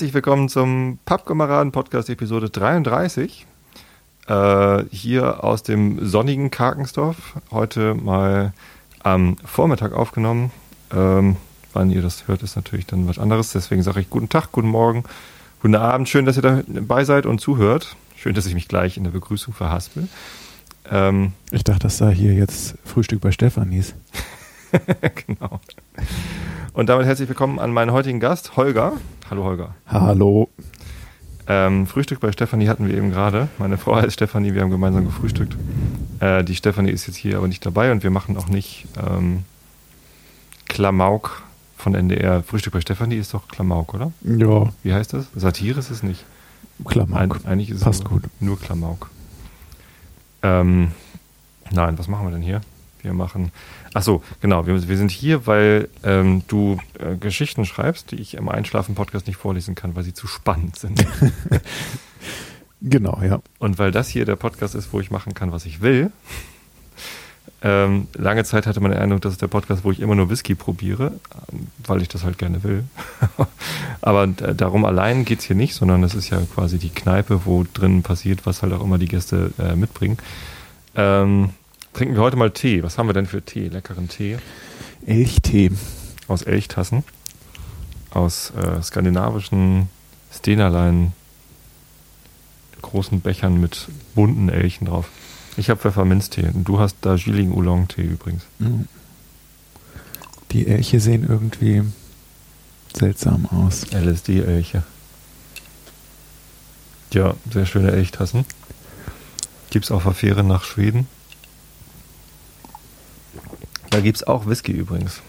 Herzlich willkommen zum Pappkameraden-Podcast Episode 33. Äh, hier aus dem sonnigen Karkensdorf. Heute mal am Vormittag aufgenommen. Ähm, wann ihr das hört, ist natürlich dann was anderes. Deswegen sage ich guten Tag, guten Morgen, guten Abend. Schön, dass ihr dabei seid und zuhört. Schön, dass ich mich gleich in der Begrüßung verhaspel. Ähm, ich dachte, das sei hier jetzt Frühstück bei Stefanis. genau. Und damit herzlich willkommen an meinen heutigen Gast, Holger. Hallo Holger. Hallo. Ähm, Frühstück bei Stefanie hatten wir eben gerade. Meine Frau heißt Stefanie, wir haben gemeinsam gefrühstückt. Äh, die Stefanie ist jetzt hier aber nicht dabei und wir machen auch nicht ähm, Klamauk von NDR. Frühstück bei Stefanie ist doch Klamauk, oder? Ja. Wie heißt das? Satire ist es nicht. Klamauk. Eig eigentlich ist Passt es nur, gut. nur Klamauk. Ähm, nein, was machen wir denn hier? Wir machen Ach so, genau. Wir, wir sind hier, weil ähm, du äh, Geschichten schreibst, die ich im Einschlafen-Podcast nicht vorlesen kann, weil sie zu spannend sind. genau, ja. Und weil das hier der Podcast ist, wo ich machen kann, was ich will. Ähm, lange Zeit hatte man den Eindruck, das ist der Podcast, wo ich immer nur Whisky probiere, ähm, weil ich das halt gerne will. Aber äh, darum allein geht es hier nicht, sondern es ist ja quasi die Kneipe, wo drin passiert, was halt auch immer die Gäste äh, mitbringen. Ähm, trinken wir heute mal Tee. Was haben wir denn für Tee? Leckeren Tee? Elchtee. Aus Elchtassen. Aus äh, skandinavischen Stenerlein großen Bechern mit bunten Elchen drauf. Ich habe Pfefferminztee und du hast Darjeeling Oolong Tee übrigens. Mhm. Die Elche sehen irgendwie seltsam aus. LSD-Elche. Ja, sehr schöne Elchtassen. Gibt es auf der Fähre nach Schweden. Gibt es auch Whisky übrigens.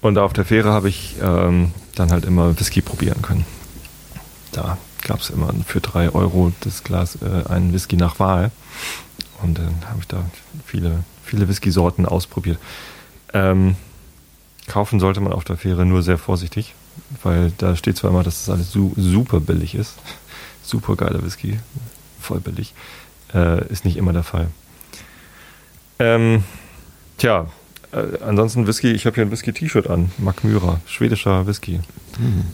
Und auf der Fähre habe ich ähm, dann halt immer Whisky probieren können. Da gab es immer für drei Euro das Glas äh, einen Whisky nach Wahl. Und dann habe ich da viele, viele Whisky-Sorten ausprobiert. Ähm, kaufen sollte man auf der Fähre nur sehr vorsichtig, weil da steht zwar immer, dass das alles su super billig ist. super geiler Whisky, voll billig. Äh, ist nicht immer der Fall. Ähm, Tja, äh, ansonsten Whisky, ich habe hier ein Whisky-T-Shirt an. Mac Myra, schwedischer Whisky. Mhm.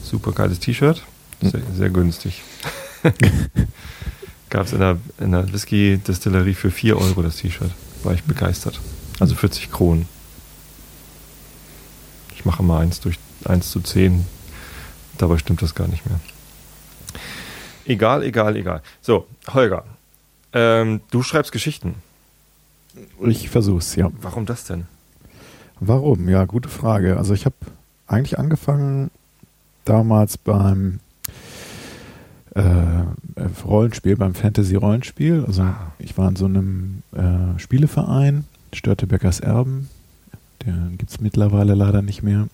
Super geiles T-Shirt, sehr, sehr, günstig. Gab es in der, in der Whisky-Distillerie für 4 Euro das T-Shirt. War ich begeistert. Also 40 Kronen. Ich mache mal 1 durch 1 zu 10. Dabei stimmt das gar nicht mehr. Egal, egal, egal. So, Holger, ähm, du schreibst Geschichten. Ich versuch's, ja. Warum das denn? Warum? Ja, gute Frage. Also ich habe eigentlich angefangen damals beim äh, Rollenspiel, beim Fantasy-Rollenspiel. Also ah. ich war in so einem äh, Spieleverein, Störtebeckers Erben. Den gibt es mittlerweile leider nicht mehr.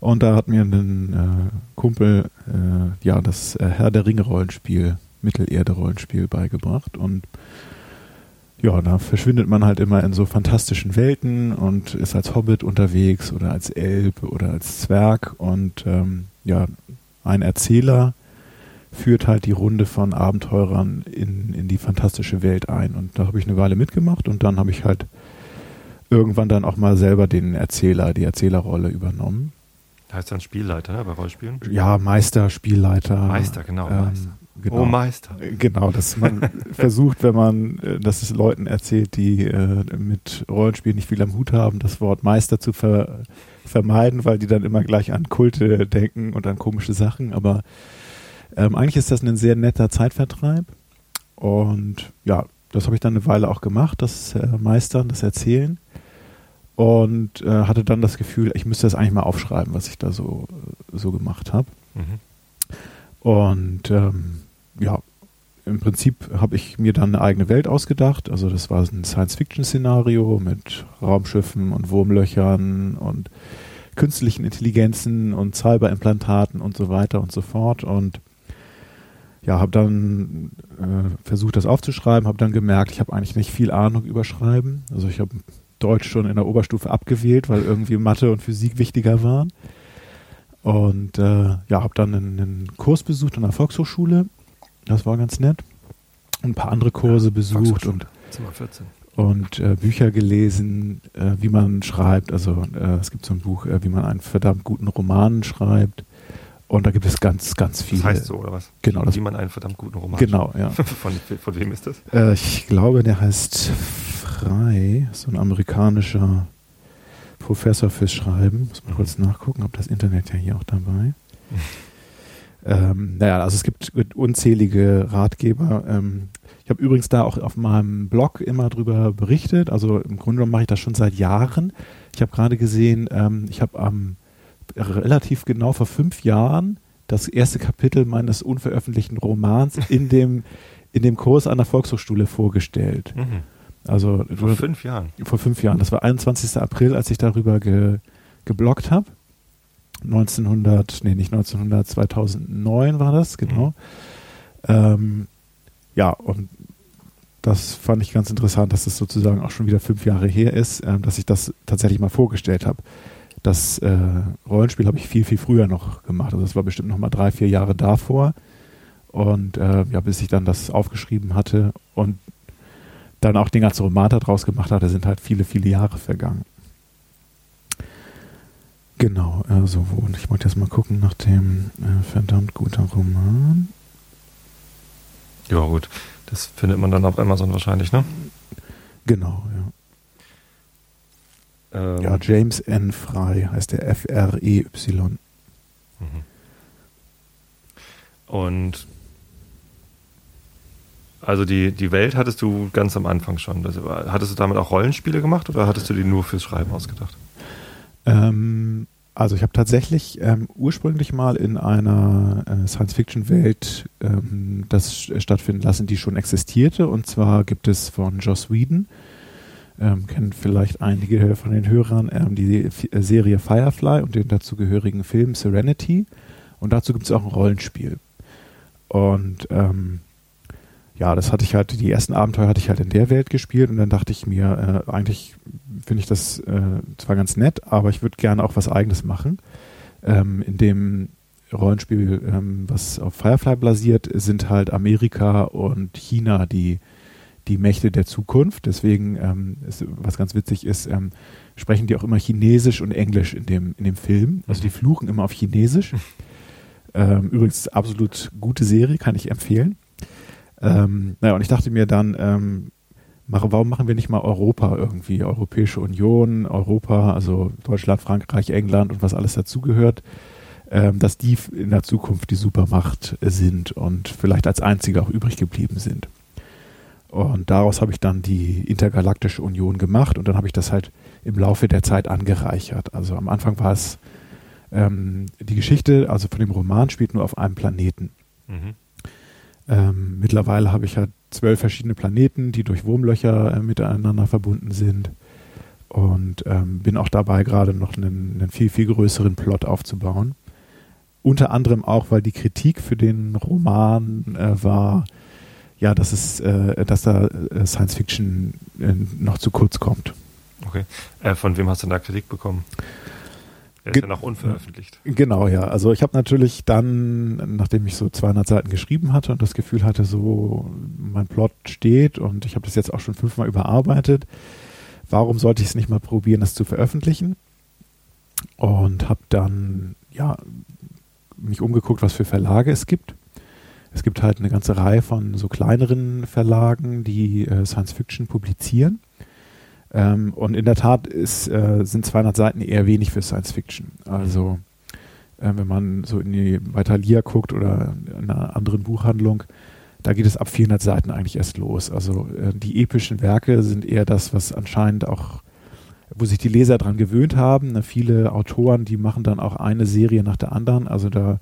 Und da hat mir ein äh, Kumpel äh, ja das äh, Herr der Ringe-Rollenspiel, Mittelerde-Rollenspiel beigebracht. Und ja, da verschwindet man halt immer in so fantastischen Welten und ist als Hobbit unterwegs oder als Elb oder als Zwerg und ähm, ja, ein Erzähler führt halt die Runde von Abenteurern in, in die fantastische Welt ein. Und da habe ich eine Weile mitgemacht und dann habe ich halt irgendwann dann auch mal selber den Erzähler, die Erzählerrolle übernommen. Heißt dann Spielleiter ne, bei Rollenspielen? Ja, Meister, Spielleiter. Meister, genau. Ähm, Meister. Genau. Oh Meister. Genau, dass man versucht, wenn man äh, das es Leuten erzählt, die äh, mit Rollenspielen nicht viel am Hut haben, das Wort Meister zu ver vermeiden, weil die dann immer gleich an Kulte denken und an komische Sachen. Aber ähm, eigentlich ist das ein sehr netter Zeitvertreib. Und ja, das habe ich dann eine Weile auch gemacht, das äh, Meistern, das Erzählen. Und äh, hatte dann das Gefühl, ich müsste das eigentlich mal aufschreiben, was ich da so, so gemacht habe. Mhm. Und ähm, ja, im Prinzip habe ich mir dann eine eigene Welt ausgedacht. Also das war ein Science-Fiction-Szenario mit Raumschiffen und Wurmlöchern und künstlichen Intelligenzen und Cyberimplantaten und so weiter und so fort. Und ja, habe dann äh, versucht, das aufzuschreiben, habe dann gemerkt, ich habe eigentlich nicht viel Ahnung über Schreiben. Also ich habe Deutsch schon in der Oberstufe abgewählt, weil irgendwie Mathe und Physik wichtiger waren. Und äh, ja, habe dann einen, einen Kurs besucht an der Volkshochschule das war ganz nett. Ein paar andere Kurse besucht und, und äh, Bücher gelesen, äh, wie man schreibt. Also äh, es gibt so ein Buch, äh, wie man einen verdammt guten Roman schreibt. Und da gibt es ganz, ganz viele. Das heißt so, oder was? Genau. Wie man einen verdammt guten Roman Genau, ja. von, von wem ist das? Äh, ich glaube, der heißt Frei, so ein amerikanischer Professor fürs Schreiben. Muss mal Mhm. kurz nachgucken, ob das Internet ja hier auch dabei. ähm, naja, also es gibt unzählige Ratgeber. Ähm, ich habe übrigens da auch auf meinem Blog immer drüber berichtet. Also im Grunde genommen mache ich das schon seit Jahren. Ich habe gerade gesehen, ähm, ich habe am relativ genau vor fünf Jahren das erste Kapitel meines unveröffentlichten Romans in dem, in dem Kurs an der Volkshochschule vorgestellt. Mhm. Also Vor fünf Jahren. vor fünf Jahren. Das war 21. April, als ich darüber ge, gebloggt habe. 1900, nee, nicht 1900, 2009 war das, genau. Ähm, ja, und das fand ich ganz interessant, dass es sozusagen auch schon wieder fünf Jahre her ist, ähm, dass ich das tatsächlich mal vorgestellt habe. Das äh, Rollenspiel habe ich viel, viel früher noch gemacht. Also das war bestimmt noch mal drei, vier Jahre davor. Und äh, ja, bis ich dann das aufgeschrieben hatte und dann auch den ganzen Roman daraus gemacht hatte, sind halt viele, viele Jahre vergangen. Genau, also wo, und ich wollte jetzt mal gucken nach dem äh, verdammt guter Roman. Ja, gut. Das findet man dann auf Amazon wahrscheinlich, ne? Genau, ja. Ähm, Ja, James N. Frey heißt der F-R-E-Y. Mhm. Und also die, die Welt hattest du ganz am Anfang schon. Das, war- hattest du damit auch Rollenspiele gemacht oder hattest du die nur fürs Schreiben ausgedacht? Ähm, also ich habe tatsächlich ähm, ursprünglich mal in einer äh, Science-Fiction-Welt ähm, das stattfinden lassen, die schon existierte. Und zwar gibt es von Joss Whedon, ähm, kennen vielleicht einige von den Hörern, ähm, die äh, Serie Firefly und den dazugehörigen Film Serenity. Und dazu gibt es auch ein Rollenspiel. Und ähm, ja, das hatte ich halt, die ersten Abenteuer hatte ich halt in der Welt gespielt und dann dachte ich mir, äh, eigentlich finde ich das äh, zwar ganz nett, aber ich würde gerne auch was eigenes machen. Ähm, in dem Rollenspiel, ähm, was auf Firefly basiert, sind halt Amerika und China die, die Mächte der Zukunft. Deswegen, ähm, ist, was ganz witzig ist, ähm, sprechen die auch immer Chinesisch und Englisch in dem, in dem Film. Also die fluchen immer auf Chinesisch. Ähm, übrigens absolut gute Serie, kann ich empfehlen. Ähm, naja, und ich dachte mir dann, ähm, warum machen wir nicht mal Europa irgendwie? Europäische Union, Europa, also Deutschland, Frankreich, England und was alles dazugehört, ähm, dass die in der Zukunft die Supermacht sind und vielleicht als einzige auch übrig geblieben sind. Und daraus habe ich dann die Intergalaktische Union gemacht und dann habe ich das halt im Laufe der Zeit angereichert. Also am Anfang war es ähm, die Geschichte, also von dem Roman spielt nur auf einem Planeten. Mhm. Ähm, mittlerweile habe ich halt zwölf verschiedene Planeten, die durch Wurmlöcher äh, miteinander verbunden sind. Und ähm, bin auch dabei, gerade noch einen, einen viel, viel größeren Plot aufzubauen. Unter anderem auch, weil die Kritik für den Roman äh, war, ja, dass es, äh, dass da äh, Science Fiction äh, noch zu kurz kommt. Okay. Äh, von wem hast du denn da Kritik bekommen? Der ist ja noch unveröffentlicht. Genau, ja. Also ich habe natürlich dann, nachdem ich so 200 Seiten geschrieben hatte und das Gefühl hatte, so mein Plot steht und ich habe das jetzt auch schon fünfmal überarbeitet, warum sollte ich es nicht mal probieren, das zu veröffentlichen? Und habe dann ja mich umgeguckt, was für Verlage es gibt. Es gibt halt eine ganze Reihe von so kleineren Verlagen, die äh, Science Fiction publizieren. Ähm, und in der Tat ist, äh, sind 200 Seiten eher wenig für Science Fiction. Also äh, wenn man so in die bei Thalia guckt oder in einer anderen Buchhandlung, da geht es ab 400 Seiten eigentlich erst los. Also äh, die epischen Werke sind eher das, was anscheinend auch, wo sich die Leser dran gewöhnt haben. Ne, viele Autoren, die machen dann auch eine Serie nach der anderen. Also da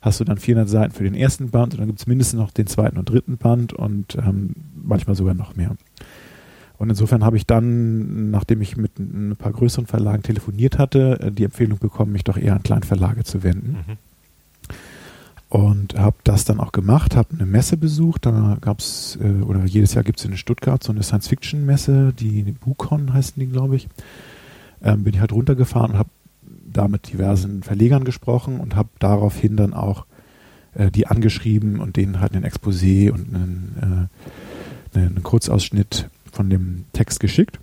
hast du dann 400 Seiten für den ersten Band und dann gibt es mindestens noch den zweiten und dritten Band und ähm, manchmal sogar noch mehr. Und insofern habe ich dann, nachdem ich mit ein paar größeren Verlagen telefoniert hatte, äh, die Empfehlung bekommen, mich doch eher an Kleinverlage zu wenden. Mhm. Und habe das dann auch gemacht, habe eine Messe besucht. Da gab es, äh, oder jedes Jahr gibt es in Stuttgart so eine Science-Fiction-Messe, die BuCon heißen die, glaube ich. Ähm, bin ich halt runtergefahren und habe da mit diversen Verlegern gesprochen und habe daraufhin dann auch äh, die angeschrieben und denen halt ein Exposé und einen, äh, einen Kurzausschnitt von dem Text geschickt.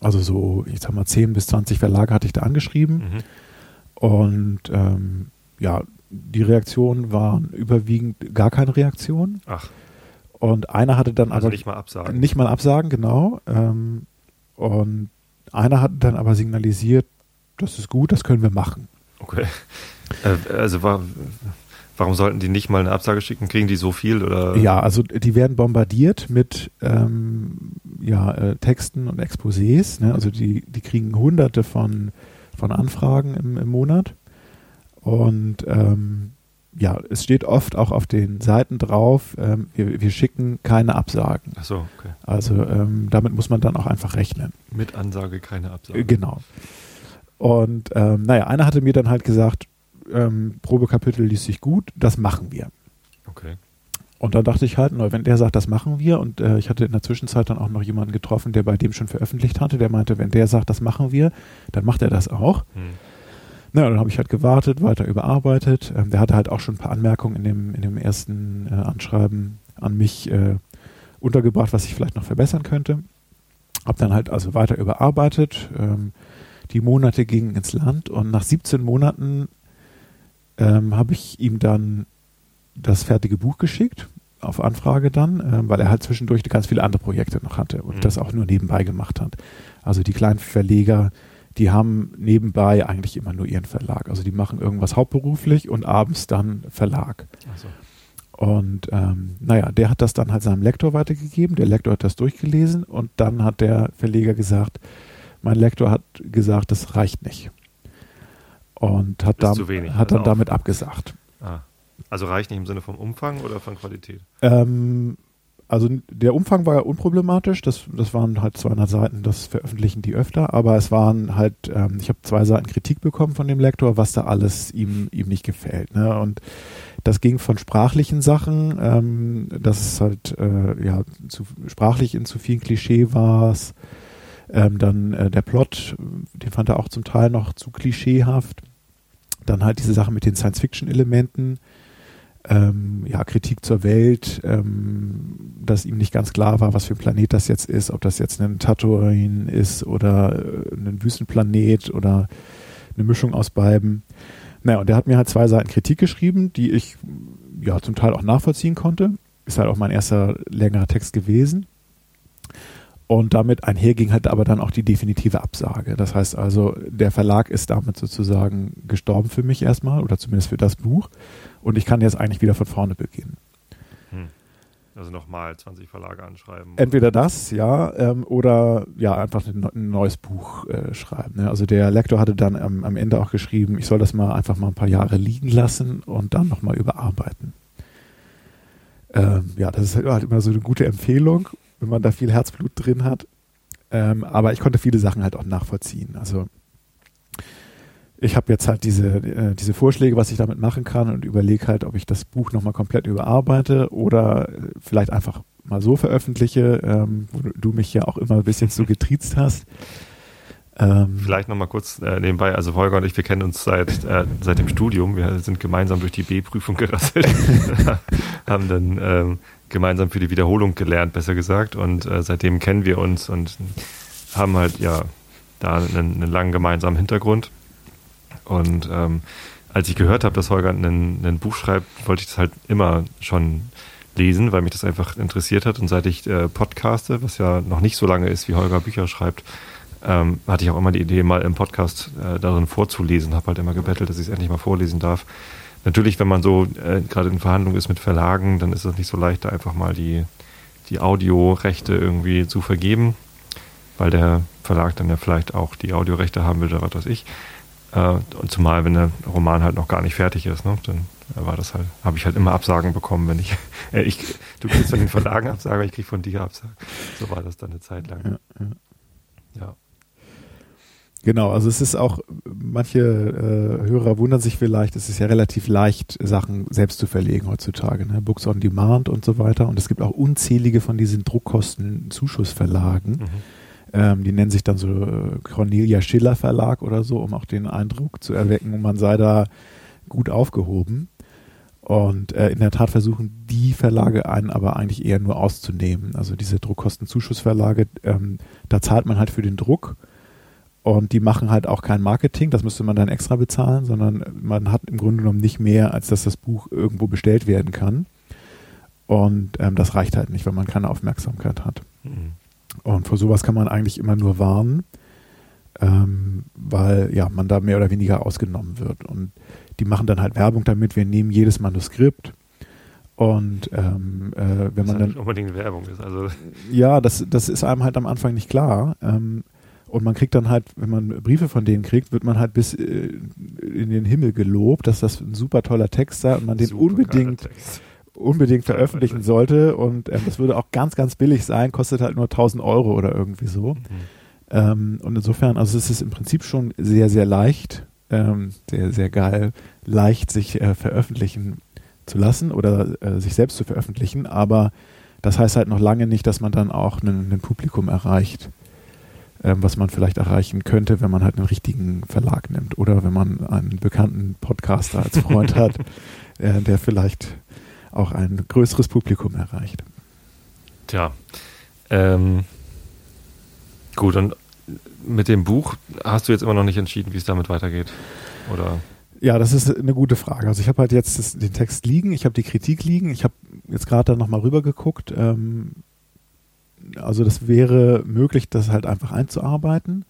Also so, ich sag mal, 10 bis 20 Verlage hatte ich da angeschrieben. Mhm. Und ähm, ja, die Reaktionen waren überwiegend gar keine Reaktion. Ach. Und einer hatte dann also aber nicht mal absagen. Nicht mal absagen, genau. Ähm, und einer hat dann aber signalisiert, das ist gut, das können wir machen. Okay. Äh, also war, warum sollten die nicht mal eine Absage schicken? Kriegen die so viel oder? Ja, also die werden bombardiert mit ähm, ja, äh, Texten und Exposés. Ne? Also die, die kriegen hunderte von, von Anfragen im, im Monat. Und ähm, ja, es steht oft auch auf den Seiten drauf, ähm, wir, wir, schicken keine Absagen. Ach so, okay. Also ähm, damit muss man dann auch einfach rechnen. Mit Ansage keine Absage. Genau. Und ähm, naja, einer hatte mir dann halt gesagt, ähm, Probekapitel liest sich gut, das machen wir. Okay. Und dann dachte ich halt, wenn der sagt, das machen wir, und äh, ich hatte in der Zwischenzeit dann auch noch jemanden getroffen, der bei dem schon veröffentlicht hatte, der meinte, wenn der sagt, das machen wir, dann macht er das auch. Hm. Na, dann habe ich halt gewartet, weiter überarbeitet. Ähm, der hatte halt auch schon ein paar Anmerkungen in dem, in dem ersten äh, Anschreiben an mich äh, untergebracht, was ich vielleicht noch verbessern könnte. Hab dann halt also weiter überarbeitet. Ähm, die Monate gingen ins Land und nach 17 Monaten ähm, habe ich ihm dann das fertige Buch geschickt, auf Anfrage dann, äh, weil er halt zwischendurch ganz viele andere Projekte noch hatte und mhm. das auch nur nebenbei gemacht hat. Also die kleinen Verleger, die haben nebenbei eigentlich immer nur ihren Verlag. Also die machen irgendwas hauptberuflich und abends dann Verlag. So. Und ähm, naja, der hat das dann halt seinem Lektor weitergegeben. Der Lektor hat das durchgelesen und dann hat der Verleger gesagt, mein Lektor hat gesagt, das reicht nicht. Und hat, dam wenig, hat dann damit abgesagt. Ah. Also reicht nicht im Sinne vom Umfang oder von Qualität? Ähm, also der Umfang war ja unproblematisch. Das, das waren halt 200 Seiten, das veröffentlichen die öfter. Aber es waren halt, ähm, ich habe zwei Seiten Kritik bekommen von dem Lektor, was da alles ihm, ihm nicht gefällt. Ne? Und das ging von sprachlichen Sachen, ähm, dass es halt äh, ja zu, sprachlich in zu vielen Klischee war. Ähm, dann äh, der Plot, den fand er auch zum Teil noch zu klischeehaft. Dann halt diese Sache mit den Science-Fiction-Elementen. Ähm, ja, Kritik zur Welt, ähm, dass ihm nicht ganz klar war, was für ein Planet das jetzt ist, ob das jetzt ein Tatooine ist oder äh, ein Wüstenplanet oder eine Mischung aus beiden. Naja, und der hat mir halt zwei Seiten Kritik geschrieben, die ich ja zum Teil auch nachvollziehen konnte. Ist halt auch mein erster längerer Text gewesen. Und damit einherging halt aber dann auch die definitive Absage. Das heißt also, der Verlag ist damit sozusagen gestorben für mich erstmal oder zumindest für das Buch. Und ich kann jetzt eigentlich wieder von vorne beginnen. Hm. Also nochmal 20 Verlage anschreiben. Entweder das, ja, ähm, oder ja, einfach ein, ein neues Buch äh, schreiben. Ne? Also der Lektor hatte dann am, am Ende auch geschrieben, ich soll das mal einfach mal ein paar Jahre liegen lassen und dann nochmal überarbeiten. Ähm, ja, das ist halt immer so eine gute Empfehlung wenn man da viel Herzblut drin hat. Ähm, aber ich konnte viele Sachen halt auch nachvollziehen. Also ich habe jetzt halt diese, äh, diese Vorschläge, was ich damit machen kann und überlege halt, ob ich das Buch nochmal komplett überarbeite oder äh, vielleicht einfach mal so veröffentliche, ähm, wo du mich ja auch immer ein bisschen so getriezt hast. Ähm, Vielleicht nochmal kurz äh, nebenbei, also Holger und ich, wir kennen uns seit, äh, seit dem Studium, wir sind gemeinsam durch die B-Prüfung gerasselt, haben dann ähm, gemeinsam für die Wiederholung gelernt, besser gesagt. Und äh, seitdem kennen wir uns und haben halt ja da einen, einen langen gemeinsamen Hintergrund. Und ähm, als ich gehört habe, dass Holger ein, Buch schreibt, wollte ich das halt immer schon lesen, weil mich das einfach interessiert hat. Und seit ich äh, podcaste, was ja noch nicht so lange ist, wie Holger Bücher schreibt, ähm, hatte ich auch immer die Idee, mal im Podcast äh, darin vorzulesen. Habe halt immer gebettelt, dass ich es endlich mal vorlesen darf natürlich, wenn man so äh, gerade in Verhandlungen ist mit Verlagen, dann ist es nicht so leicht, da einfach mal die, die Audiorechte irgendwie zu vergeben, weil der Verlag dann ja vielleicht auch die Audiorechte haben will oder was weiß ich. Äh, und zumal, wenn der Roman halt noch gar nicht fertig ist, ne, dann war das halt, habe ich halt immer Absagen bekommen, wenn ich, äh, ich du kriegst von den Verlagen Absagen, ich krieg von dir Absagen. So war das dann eine Zeit lang. Ja. ja. Genau, also es ist auch, manche äh, Hörer wundern sich vielleicht, es ist ja relativ leicht, Sachen selbst zu verlegen heutzutage, ne? Books on Demand und so weiter. Und es gibt auch unzählige von diesen Druckkosten-Zuschussverlagen. Mhm. Ähm, die nennen sich dann so äh, Cornelia Schiller Verlag oder so, um auch den Eindruck zu erwecken, man sei da gut aufgehoben. Und äh, in der Tat versuchen die Verlage einen aber eigentlich eher nur auszunehmen. Also diese Druckkostenzuschussverlage, ähm, da zahlt man halt für den Druck Und die machen halt auch kein Marketing, das müsste man dann extra bezahlen, sondern man hat im Grunde genommen nicht mehr, als dass das Buch irgendwo bestellt werden kann. Und ähm, das reicht halt nicht, wenn man keine Aufmerksamkeit hat. Mhm. Und vor sowas kann man eigentlich immer nur warnen, ähm, weil ja man da mehr oder weniger ausgenommen wird. Und die machen dann halt Werbung damit, wir nehmen jedes Manuskript. Und ähm, äh, wenn man dann. Nicht unbedingt Werbung ist. Also. Ja, das, das ist einem halt am Anfang nicht klar. Ähm, und man kriegt dann halt, wenn man Briefe von denen kriegt, wird man halt bis äh, in den Himmel gelobt, dass das ein super toller Text sei und man den super unbedingt unbedingt veröffentlichen sollte. Und ähm, das würde auch ganz, ganz billig sein, kostet halt nur 1000 Euro oder irgendwie so. Mhm. Ähm, und insofern, also es ist im Prinzip schon sehr, sehr leicht, ähm, sehr, sehr geil, leicht sich äh, veröffentlichen zu lassen oder äh, sich selbst zu veröffentlichen. Aber das heißt halt noch lange nicht, dass man dann auch ein Publikum erreicht was man vielleicht erreichen könnte, wenn man halt einen richtigen Verlag nimmt oder wenn man einen bekannten Podcaster als Freund hat, äh, der vielleicht auch ein größeres Publikum erreicht. Tja, ähm, gut, und mit dem Buch hast du jetzt immer noch nicht entschieden, wie es damit weitergeht? Oder? Ja, das ist eine gute Frage. Also ich habe halt jetzt das, den Text liegen, ich habe die Kritik liegen, ich habe jetzt gerade da nochmal rüber geguckt. Ähm, also das wäre möglich, das halt einfach einzuarbeiten.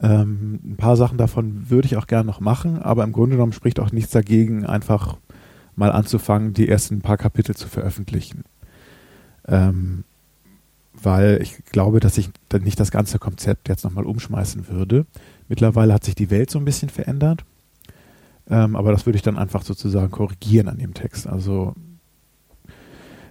Ähm, ein paar Sachen davon würde ich auch gerne noch machen, aber im Grunde genommen spricht auch nichts dagegen, einfach mal anzufangen, die ersten paar Kapitel zu veröffentlichen. Ähm, weil ich glaube, dass ich dann nicht das ganze Konzept jetzt nochmal umschmeißen würde. Mittlerweile hat sich die Welt so ein bisschen verändert, ähm, aber das würde ich dann einfach sozusagen korrigieren an dem Text. Also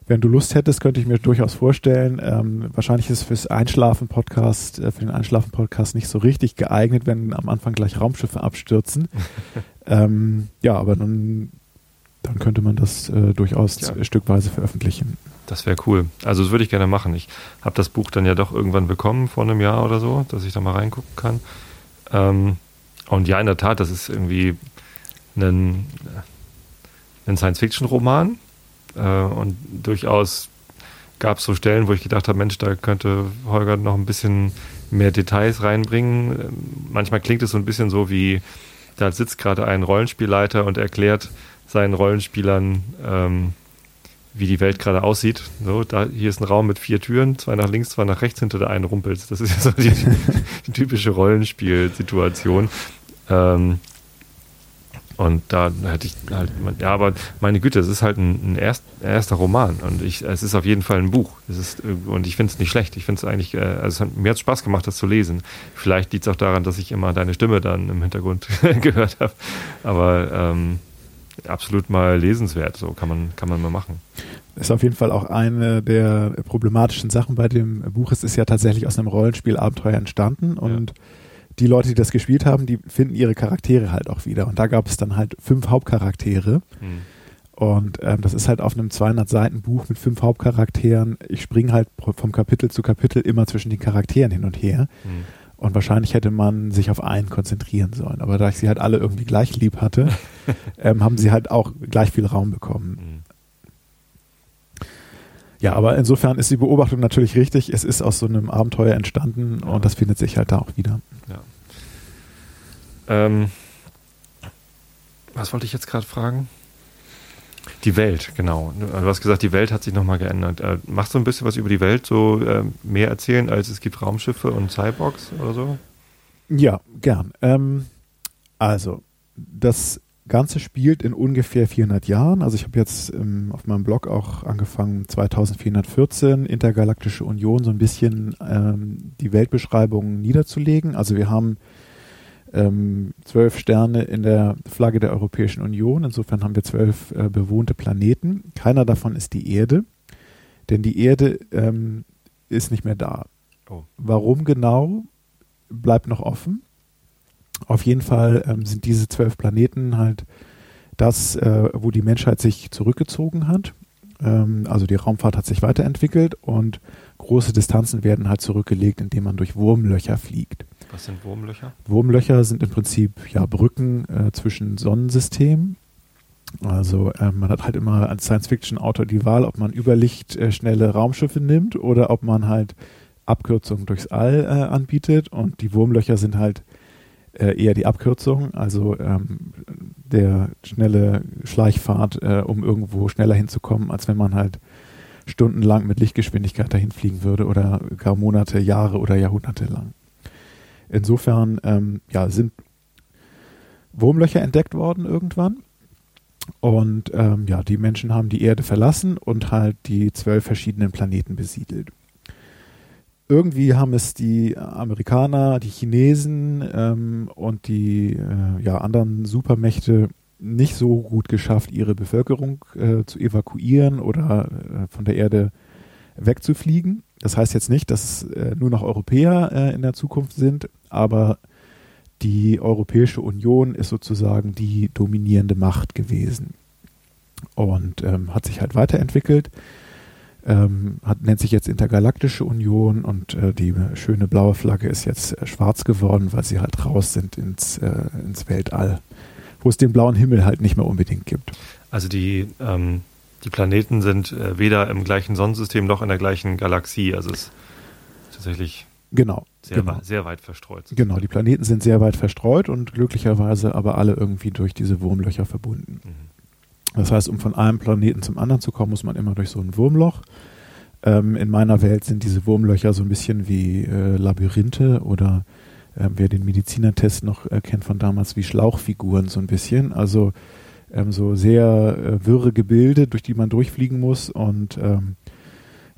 wenn du Lust hättest, könnte ich mir durchaus vorstellen, ähm, wahrscheinlich ist es fürs Einschlafen-Podcast, äh, für den Einschlafen-Podcast nicht so richtig geeignet, wenn am Anfang gleich Raumschiffe abstürzen. ähm, ja, aber dann, dann könnte man das äh, durchaus ja. stückweise veröffentlichen. Das wäre cool. Also das würde ich gerne machen. Ich habe das Buch dann ja doch irgendwann bekommen, vor einem Jahr oder so, dass ich da mal reingucken kann. Ähm, und ja, in der Tat, das ist irgendwie ein, ein Science-Fiction-Roman, äh, und durchaus gab es so Stellen, wo ich gedacht habe, Mensch, da könnte Holger noch ein bisschen mehr Details reinbringen. Ähm, manchmal klingt es so ein bisschen so wie, da sitzt gerade ein Rollenspielleiter und erklärt seinen Rollenspielern, ähm, wie die Welt gerade aussieht. So, da, hier ist ein Raum mit vier Türen, zwei nach links, zwei nach rechts, hinter der einen rumpelt. Das ist ja so die, die typische Rollenspielsituation. Ähm, und da hätte ich halt, ja, aber meine Güte, es ist halt ein, ein erst, erster Roman und ich, es ist auf jeden Fall ein Buch. Es ist, und ich finde es nicht schlecht. Ich finde es eigentlich, äh, also es hat, mir hat Spaß gemacht, das zu lesen. Vielleicht liegt es auch daran, dass ich immer deine Stimme dann im Hintergrund gehört habe. Aber ähm, absolut mal lesenswert, so kann man, kann man mal machen. Ist auf jeden Fall auch eine der problematischen Sachen bei dem Buch. Es ist ja tatsächlich aus einem Rollenspielabenteuer entstanden und ja die Leute, die das gespielt haben, die finden ihre Charaktere halt auch wieder. Und da gab es dann halt fünf Hauptcharaktere. Mhm. Und ähm, das ist halt auf einem 200 Seiten Buch mit fünf Hauptcharakteren. Ich springe halt vom Kapitel zu Kapitel immer zwischen den Charakteren hin und her. Mhm. Und wahrscheinlich hätte man sich auf einen konzentrieren sollen. Aber da ich sie halt alle irgendwie gleich lieb hatte, ähm, haben sie halt auch gleich viel Raum bekommen. Ja, aber insofern ist die Beobachtung natürlich richtig. Es ist aus so einem Abenteuer entstanden ja. und das findet sich halt da auch wieder. Ja. Ähm, was wollte ich jetzt gerade fragen? Die Welt, genau. Du hast gesagt, die Welt hat sich nochmal geändert. Äh, machst du ein bisschen was über die Welt, so äh, mehr erzählen, als es gibt Raumschiffe und Cyborgs oder so? Ja, gern. Ähm, also, das Ganze spielt in ungefähr 400 Jahren. Also ich habe jetzt ähm, auf meinem Blog auch angefangen, 2414, Intergalaktische Union, so ein bisschen ähm, die Weltbeschreibung niederzulegen. Also wir haben ähm, zwölf Sterne in der Flagge der Europäischen Union. Insofern haben wir zwölf äh, bewohnte Planeten. Keiner davon ist die Erde, denn die Erde ähm, ist nicht mehr da. Oh. Warum genau, bleibt noch offen. Auf jeden Fall ähm, sind diese zwölf Planeten halt das, äh, wo die Menschheit sich zurückgezogen hat. Ähm, also die Raumfahrt hat sich weiterentwickelt und große Distanzen werden halt zurückgelegt, indem man durch Wurmlöcher fliegt. Was sind Wurmlöcher? Wurmlöcher sind im Prinzip ja Brücken äh, zwischen Sonnensystemen. Also äh, man hat halt immer als Science-Fiction-Autor die Wahl, ob man über Licht äh, schnelle Raumschiffe nimmt oder ob man halt Abkürzungen durchs All äh, anbietet und die Wurmlöcher sind halt äh, eher die Abkürzung, also ähm, der schnelle Schleichfahrt, äh, um irgendwo schneller hinzukommen, als wenn man halt stundenlang mit Lichtgeschwindigkeit dahin fliegen würde oder gar Monate, Jahre oder Jahrhunderte lang. Insofern ähm, ja, sind Wurmlöcher entdeckt worden irgendwann. Und ähm, ja, die Menschen haben die Erde verlassen und halt die zwölf verschiedenen Planeten besiedelt. Irgendwie haben es die Amerikaner, die Chinesen ähm, und die äh, ja, anderen Supermächte nicht so gut geschafft, ihre Bevölkerung äh, zu evakuieren oder äh, von der Erde wegzufliegen. Das heißt jetzt nicht, dass es äh, nur noch Europäer äh, in der Zukunft sind, aber die Europäische Union ist sozusagen die dominierende Macht gewesen und ähm, hat sich halt weiterentwickelt. Ähm, hat, nennt sich jetzt Intergalaktische Union und äh, die schöne blaue Flagge ist jetzt äh, schwarz geworden, weil sie halt raus sind ins, äh, ins Weltall, wo es den blauen Himmel halt nicht mehr unbedingt gibt. Also die, ähm, die Planeten sind äh, weder im gleichen Sonnensystem noch in der gleichen Galaxie. Also es ist tatsächlich Genau. Sehr, genau. weit, sehr weit verstreut. Genau, die Planeten sind sehr weit verstreut und glücklicherweise aber alle irgendwie durch diese Wurmlöcher verbunden. Mhm. Das heißt, um von einem Planeten zum anderen zu kommen, muss man immer durch so ein Wurmloch. Ähm, in meiner Welt sind diese Wurmlöcher so ein bisschen wie äh, Labyrinthe oder äh, wer den Medizinertest noch äh, kennt von damals, wie Schlauchfiguren so ein bisschen. Also ähm, so sehr äh, wirre Gebilde, durch die man durchfliegen muss. Und ähm,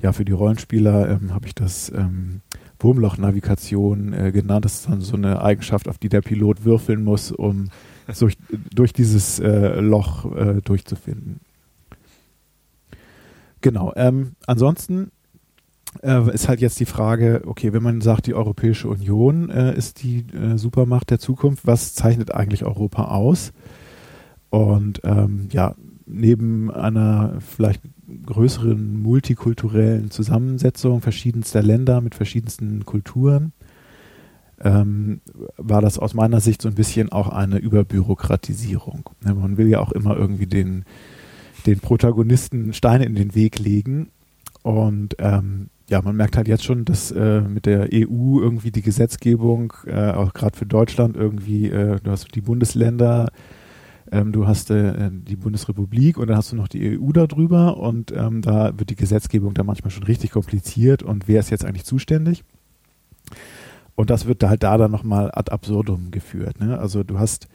ja, für die Rollenspieler ähm, habe ich das ähm, Wurmloch-Navigation äh, genannt. Das ist dann so eine Eigenschaft, auf die der Pilot würfeln muss, um durch, durch dieses äh, Loch äh, durchzufinden. Genau. Ähm, ansonsten äh, ist halt jetzt die Frage, okay, wenn man sagt, die Europäische Union äh, ist die äh, Supermacht der Zukunft, was zeichnet eigentlich Europa aus? Und ähm, ja, neben einer vielleicht größeren multikulturellen Zusammensetzung verschiedenster Länder mit verschiedensten Kulturen, ähm, war das aus meiner Sicht so ein bisschen auch eine Überbürokratisierung. Ja, man will ja auch immer irgendwie den, den Protagonisten Steine in den Weg legen. Und ähm, ja, man merkt halt jetzt schon, dass äh, mit der EU irgendwie die Gesetzgebung, äh, auch gerade für Deutschland irgendwie, äh, du hast die Bundesländer, ähm, du hast äh, die Bundesrepublik und dann hast du noch die EU darüber und ähm, da wird die Gesetzgebung dann manchmal schon richtig kompliziert und wer ist jetzt eigentlich zuständig? Und das wird halt da dann nochmal ad absurdum geführt. Ne? Also du hast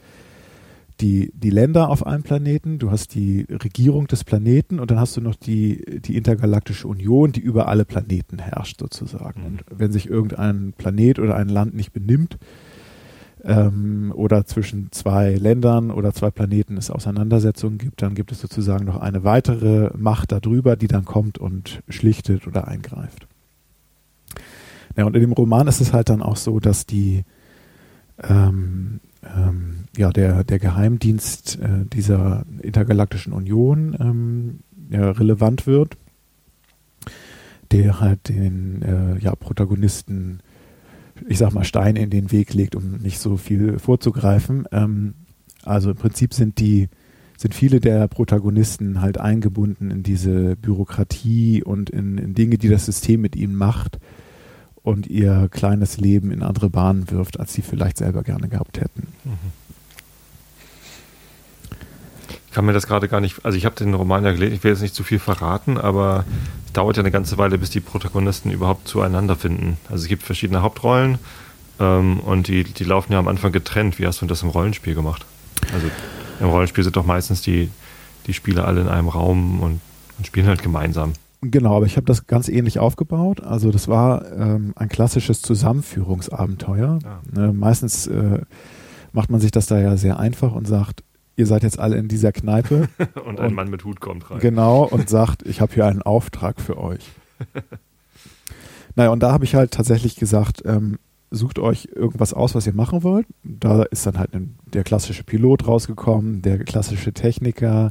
die, die Länder auf einem Planeten, du hast die Regierung des Planeten und dann hast du noch die, die intergalaktische Union, die über alle Planeten herrscht sozusagen. Mhm. Und wenn sich irgendein Planet oder ein Land nicht benimmt, ähm, oder zwischen zwei Ländern oder zwei Planeten es Auseinandersetzungen gibt, dann gibt es sozusagen noch eine weitere Macht darüber, die dann kommt und schlichtet oder eingreift. Ja, und in dem Roman ist es halt dann auch so, dass die ähm, ähm, ja, der, der Geheimdienst äh, dieser intergalaktischen Union ähm, ja, relevant wird, der halt den äh, ja, Protagonisten ich sag mal, Steine in den Weg legt, um nicht so viel vorzugreifen. Ähm, also im Prinzip sind die, sind viele der Protagonisten halt eingebunden in diese Bürokratie und in, in Dinge, die das System mit ihnen macht und ihr kleines Leben in andere Bahnen wirft, als sie vielleicht selber gerne gehabt hätten. Ich kann mir das gerade gar nicht, also ich habe den Roman ja gelesen, ich will jetzt nicht zu viel verraten, aber es dauert ja eine ganze Weile, bis die Protagonisten überhaupt zueinander finden. Also es gibt verschiedene Hauptrollen ähm, und die, die laufen ja am Anfang getrennt. Wie hast du das im Rollenspiel gemacht? Also im Rollenspiel sind doch meistens die, die Spieler alle in einem Raum und, und spielen halt gemeinsam. Genau, aber ich habe das ganz ähnlich aufgebaut. Also das war ähm, ein klassisches Zusammenführungsabenteuer. Ja. Äh, meistens äh, macht man sich das da ja sehr einfach und sagt, ihr seid jetzt alle in dieser Kneipe. und ein und, Mann mit Hut kommt rein. Genau, und sagt, ich habe hier einen Auftrag für euch. naja, und da habe ich halt tatsächlich gesagt, ähm, sucht euch irgendwas aus, was ihr machen wollt. Da ist dann halt ein, der klassische Pilot rausgekommen, der klassische Techniker,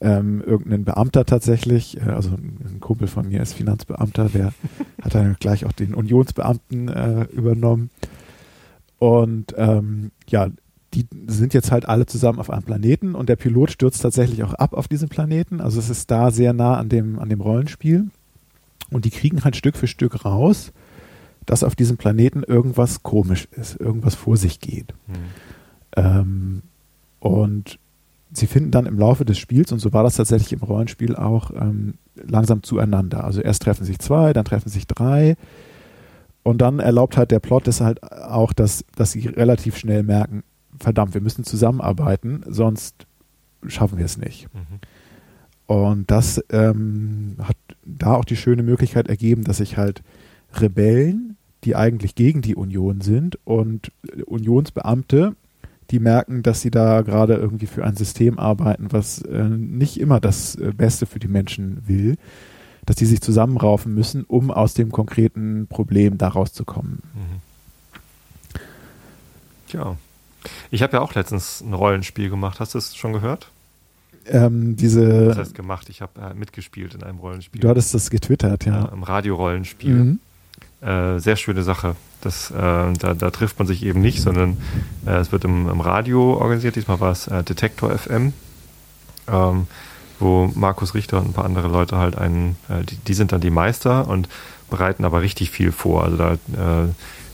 ähm, irgendein Beamter tatsächlich, äh, also ein Kumpel von mir ist Finanzbeamter, der hat dann gleich auch den Unionsbeamten äh, übernommen. Und ähm, ja, die sind jetzt halt alle zusammen auf einem Planeten und der Pilot stürzt tatsächlich auch ab auf diesem Planeten. Also es ist da sehr nah an dem, an dem Rollenspiel. Und die kriegen halt Stück für Stück raus, dass auf diesem Planeten irgendwas komisch ist, irgendwas vor sich geht. Mhm. Ähm, und sie finden dann im Laufe des Spiels, und so war das tatsächlich im Rollenspiel auch, ähm, langsam zueinander. Also erst treffen sich zwei, dann treffen sich drei. Und dann erlaubt halt der Plot es halt auch, dass, dass sie relativ schnell merken, verdammt, wir müssen zusammenarbeiten, sonst schaffen wir es nicht. Mhm. Und das ähm, hat da auch die schöne Möglichkeit ergeben, dass sich halt Rebellen, die eigentlich gegen die Union sind, und Unionsbeamte, die merken, dass sie da gerade irgendwie für ein System arbeiten, was äh, nicht immer das äh, Beste für die Menschen will, dass die sich zusammenraufen müssen, um aus dem konkreten Problem da rauszukommen. Mhm. Ja. Ich habe ja auch letztens ein Rollenspiel gemacht. Hast du es schon gehört? Ähm, diese. Was heißt gemacht? Ich habe äh, mitgespielt in einem Rollenspiel. Du hattest das getwittert, ja. ja Im Radiorollenspiel. Mhm. Äh, sehr schöne Sache. Das, äh, da, da, trifft man sich eben nicht, sondern äh, es wird im, im, Radio organisiert. Diesmal war es äh, Detektor FM, ähm, wo Markus Richter und ein paar andere Leute halt einen, äh, die, die, sind dann die Meister und bereiten aber richtig viel vor. Also da äh,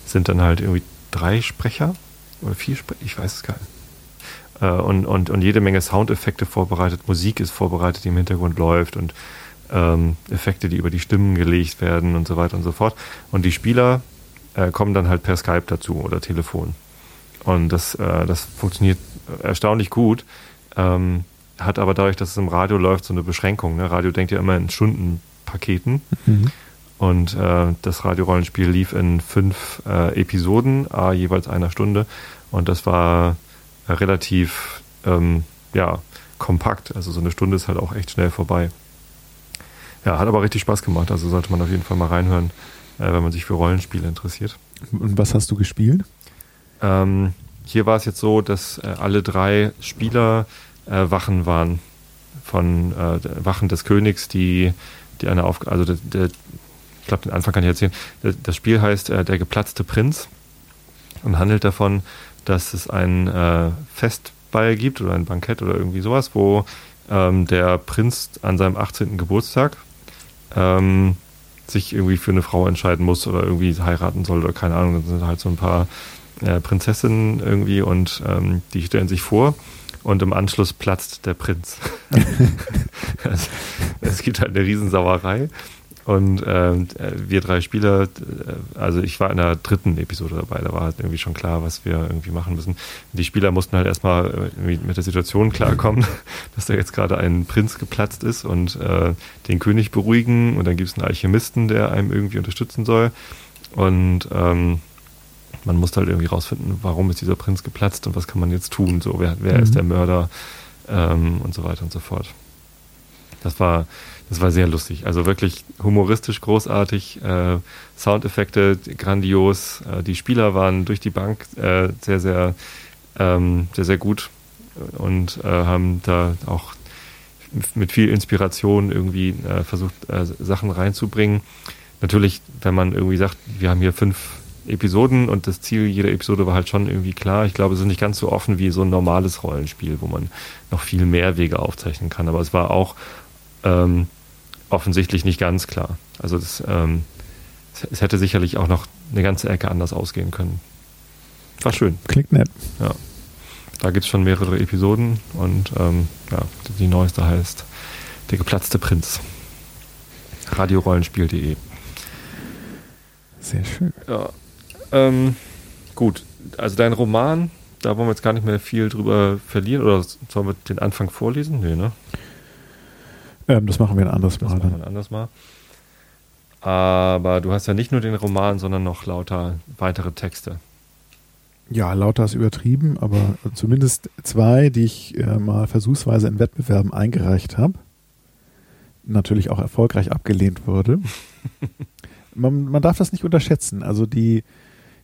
sind dann halt irgendwie drei Sprecher oder vier Sprecher, ich weiß es gar nicht. Und, und, und jede Menge Soundeffekte vorbereitet, Musik ist vorbereitet, die im Hintergrund läuft und ähm, Effekte, die über die Stimmen gelegt werden und so weiter und so fort. Und die Spieler äh, kommen dann halt per Skype dazu oder Telefon. Und das, äh, das funktioniert erstaunlich gut. Ähm, hat aber dadurch, dass es im Radio läuft, so eine Beschränkung. Ne? Radio denkt ja immer in Stundenpaketen. Mhm. Und äh, das Radiorollenspiel lief in fünf äh, Episoden, a jeweils einer Stunde. Und das war relativ ähm, ja, kompakt. Also so eine Stunde ist halt auch echt schnell vorbei. Ja, hat aber richtig Spaß gemacht. Also sollte man auf jeden Fall mal reinhören, wenn man sich für Rollenspiele interessiert. Und was hast du gespielt? Ähm, hier war es jetzt so, dass äh, alle drei Spieler äh, Wachen waren von äh, Wachen des Königs, die, die eine Aufgabe, also der, der, ich glaube, den Anfang kann ich erzählen. Das Spiel heißt äh, Der geplatzte Prinz und handelt davon, dass es ein äh, Festball gibt oder ein Bankett oder irgendwie sowas, wo ähm, der Prinz an seinem 18. Geburtstag ähm, sich irgendwie für eine Frau entscheiden muss oder irgendwie heiraten soll oder keine Ahnung. Das sind halt so ein paar äh, Prinzessinnen irgendwie und ähm, die stellen sich vor und im Anschluss platzt der Prinz. es, es gibt halt eine Riesensauerei und äh, wir drei Spieler, äh, also ich war in der dritten Episode dabei, da war halt irgendwie schon klar, was wir irgendwie machen müssen. Die Spieler mussten halt erstmal äh, mit der Situation klarkommen, dass da jetzt gerade ein Prinz geplatzt ist und äh, den König beruhigen und dann gibt es einen Alchemisten, der einem irgendwie unterstützen soll. Und ähm, man muss halt irgendwie rausfinden, warum ist dieser Prinz geplatzt und was kann man jetzt tun, so wer, wer mhm. ist der Mörder ähm, und so weiter und so fort. Das war das war sehr lustig. Also wirklich humoristisch großartig. Äh, Soundeffekte grandios. Äh, die Spieler waren durch die Bank äh, sehr, sehr, ähm, sehr, sehr gut und äh, haben da auch mit viel Inspiration irgendwie äh, versucht, äh, Sachen reinzubringen. Natürlich, wenn man irgendwie sagt, wir haben hier fünf Episoden und das Ziel jeder Episode war halt schon irgendwie klar. Ich glaube, es ist nicht ganz so offen wie so ein normales Rollenspiel, wo man noch viel mehr Wege aufzeichnen kann. Aber es war auch ähm, offensichtlich nicht ganz klar. Also das, ähm, es hätte sicherlich auch noch eine ganze Ecke anders ausgehen können. War schön. Klingt nett. Ja. Da gibt es schon mehrere Episoden und ähm, ja, die neueste heißt Der geplatzte Prinz. Radiorollenspiel.de. Sehr schön. Ja. Ähm, gut, also dein Roman, da wollen wir jetzt gar nicht mehr viel drüber verlieren oder sollen wir den Anfang vorlesen? Nee, ne? Ähm, das machen wir ein anderes Mal. Das machen wir ein anderes Mal. Aber du hast ja nicht nur den Roman, sondern noch lauter weitere Texte. Ja, lauter ist übertrieben, aber zumindest zwei, die ich äh, mal versuchsweise in Wettbewerben eingereicht habe. Natürlich auch erfolgreich abgelehnt wurde. man, man, darf das nicht unterschätzen. Also die,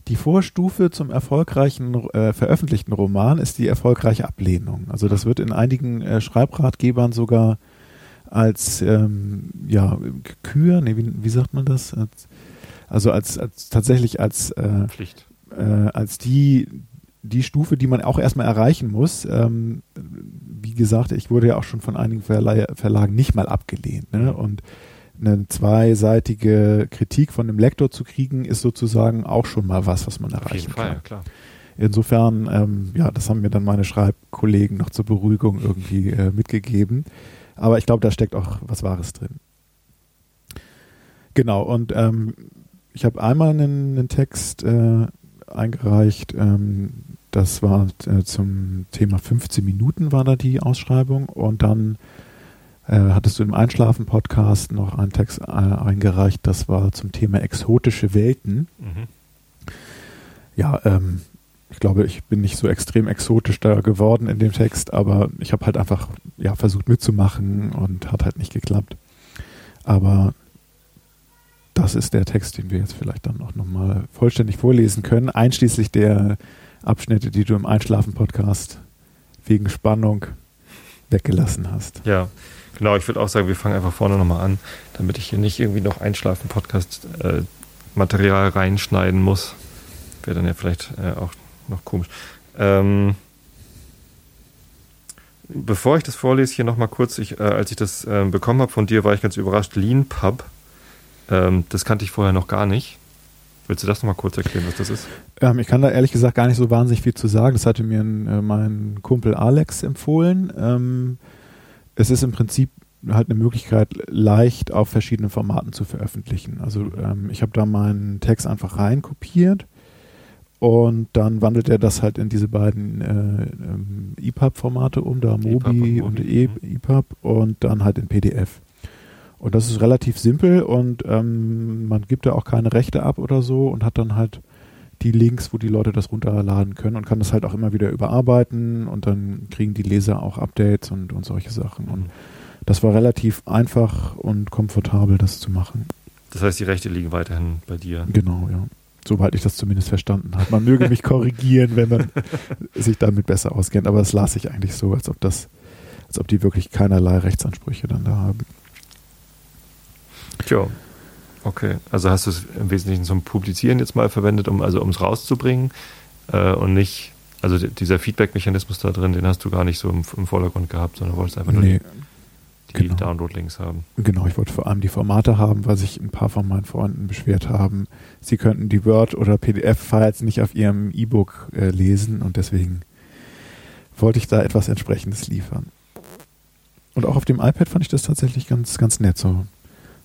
die Vorstufe zum erfolgreichen äh, veröffentlichten Roman ist die erfolgreiche Ablehnung. Also das wird in einigen äh, Schreibratgebern sogar als ähm, ja Kür, nee, wie, wie sagt man das? Als, also als, als tatsächlich als äh, Pflicht. Äh, als die die Stufe, die man auch erstmal erreichen muss. Ähm, wie gesagt, ich wurde ja auch schon von einigen Verleih Verlagen nicht mal abgelehnt. Ne? Und eine zweiseitige Kritik von dem Lektor zu kriegen, ist sozusagen auch schon mal was, was man erreichen Auf jeden Fall, kann. klar. Insofern, ähm, ja, das haben mir dann meine Schreibkollegen noch zur Beruhigung irgendwie äh, mitgegeben. Aber ich glaube, da steckt auch was Wahres drin. Genau, und ähm, ich habe einmal einen, einen Text äh, eingereicht, ähm, das war äh, zum Thema 15 Minuten war da die Ausschreibung und dann äh, hattest du im Einschlafen-Podcast noch einen Text äh, eingereicht, das war zum Thema exotische Welten. Mhm. Ja, ähm, ich glaube, ich bin nicht so extrem exotisch da geworden in dem Text, aber ich habe halt einfach ja, versucht mitzumachen und hat halt nicht geklappt. Aber das ist der Text, den wir jetzt vielleicht dann auch nochmal vollständig vorlesen können, einschließlich der Abschnitte, die du im Einschlafen-Podcast wegen Spannung weggelassen hast. Ja, genau. Ich würde auch sagen, wir fangen einfach vorne nochmal an, damit ich hier nicht irgendwie noch Einschlafen-Podcast-Material äh, reinschneiden muss. Wäre dann ja vielleicht äh, auch noch komisch. Ähm, bevor ich das vorlese, hier nochmal kurz, ich, äh, als ich das äh, bekommen habe von dir, war ich ganz überrascht. Lean Pub, ähm, das kannte ich vorher noch gar nicht. Willst du das nochmal kurz erklären, was das ist? Ähm, ich kann da ehrlich gesagt gar nicht so wahnsinnig viel zu sagen. Das hatte mir äh, mein Kumpel Alex empfohlen. Ähm, es ist im Prinzip halt eine Möglichkeit, leicht auf verschiedenen Formaten zu veröffentlichen. Also ähm, ich habe da meinen Text einfach rein kopiert und dann wandelt er das halt in diese beiden äh, ähm, EPUB-Formate um, da Mobi und, und EPUB und dann halt in PDF. Und das ist relativ simpel und ähm, man gibt da auch keine Rechte ab oder so und hat dann halt die Links, wo die Leute das runterladen können und kann das halt auch immer wieder überarbeiten und dann kriegen die Leser auch Updates und, und solche Sachen. Und das war relativ einfach und komfortabel, das zu machen. Das heißt, die Rechte liegen weiterhin bei dir. Genau, ja. Soweit ich das zumindest verstanden habe. Man möge mich korrigieren, wenn man sich damit besser auskennt, aber das las ich eigentlich so, als ob das, als ob die wirklich keinerlei Rechtsansprüche dann da haben. Tja, okay. Also hast du es im Wesentlichen zum Publizieren jetzt mal verwendet, um also um es rauszubringen äh, und nicht, also dieser Feedback-Mechanismus da drin, den hast du gar nicht so im, im Vordergrund gehabt, sondern wolltest einfach nur nee, die, genau. Download-Links haben. Genau, ich wollte vor allem die Formate haben, weil sich ein paar von meinen Freunden beschwert haben, sie könnten die Word- oder PDF-Files nicht auf ihrem E-Book äh, lesen und deswegen wollte ich da etwas entsprechendes liefern. Und auch auf dem iPad fand ich das tatsächlich ganz, ganz nett so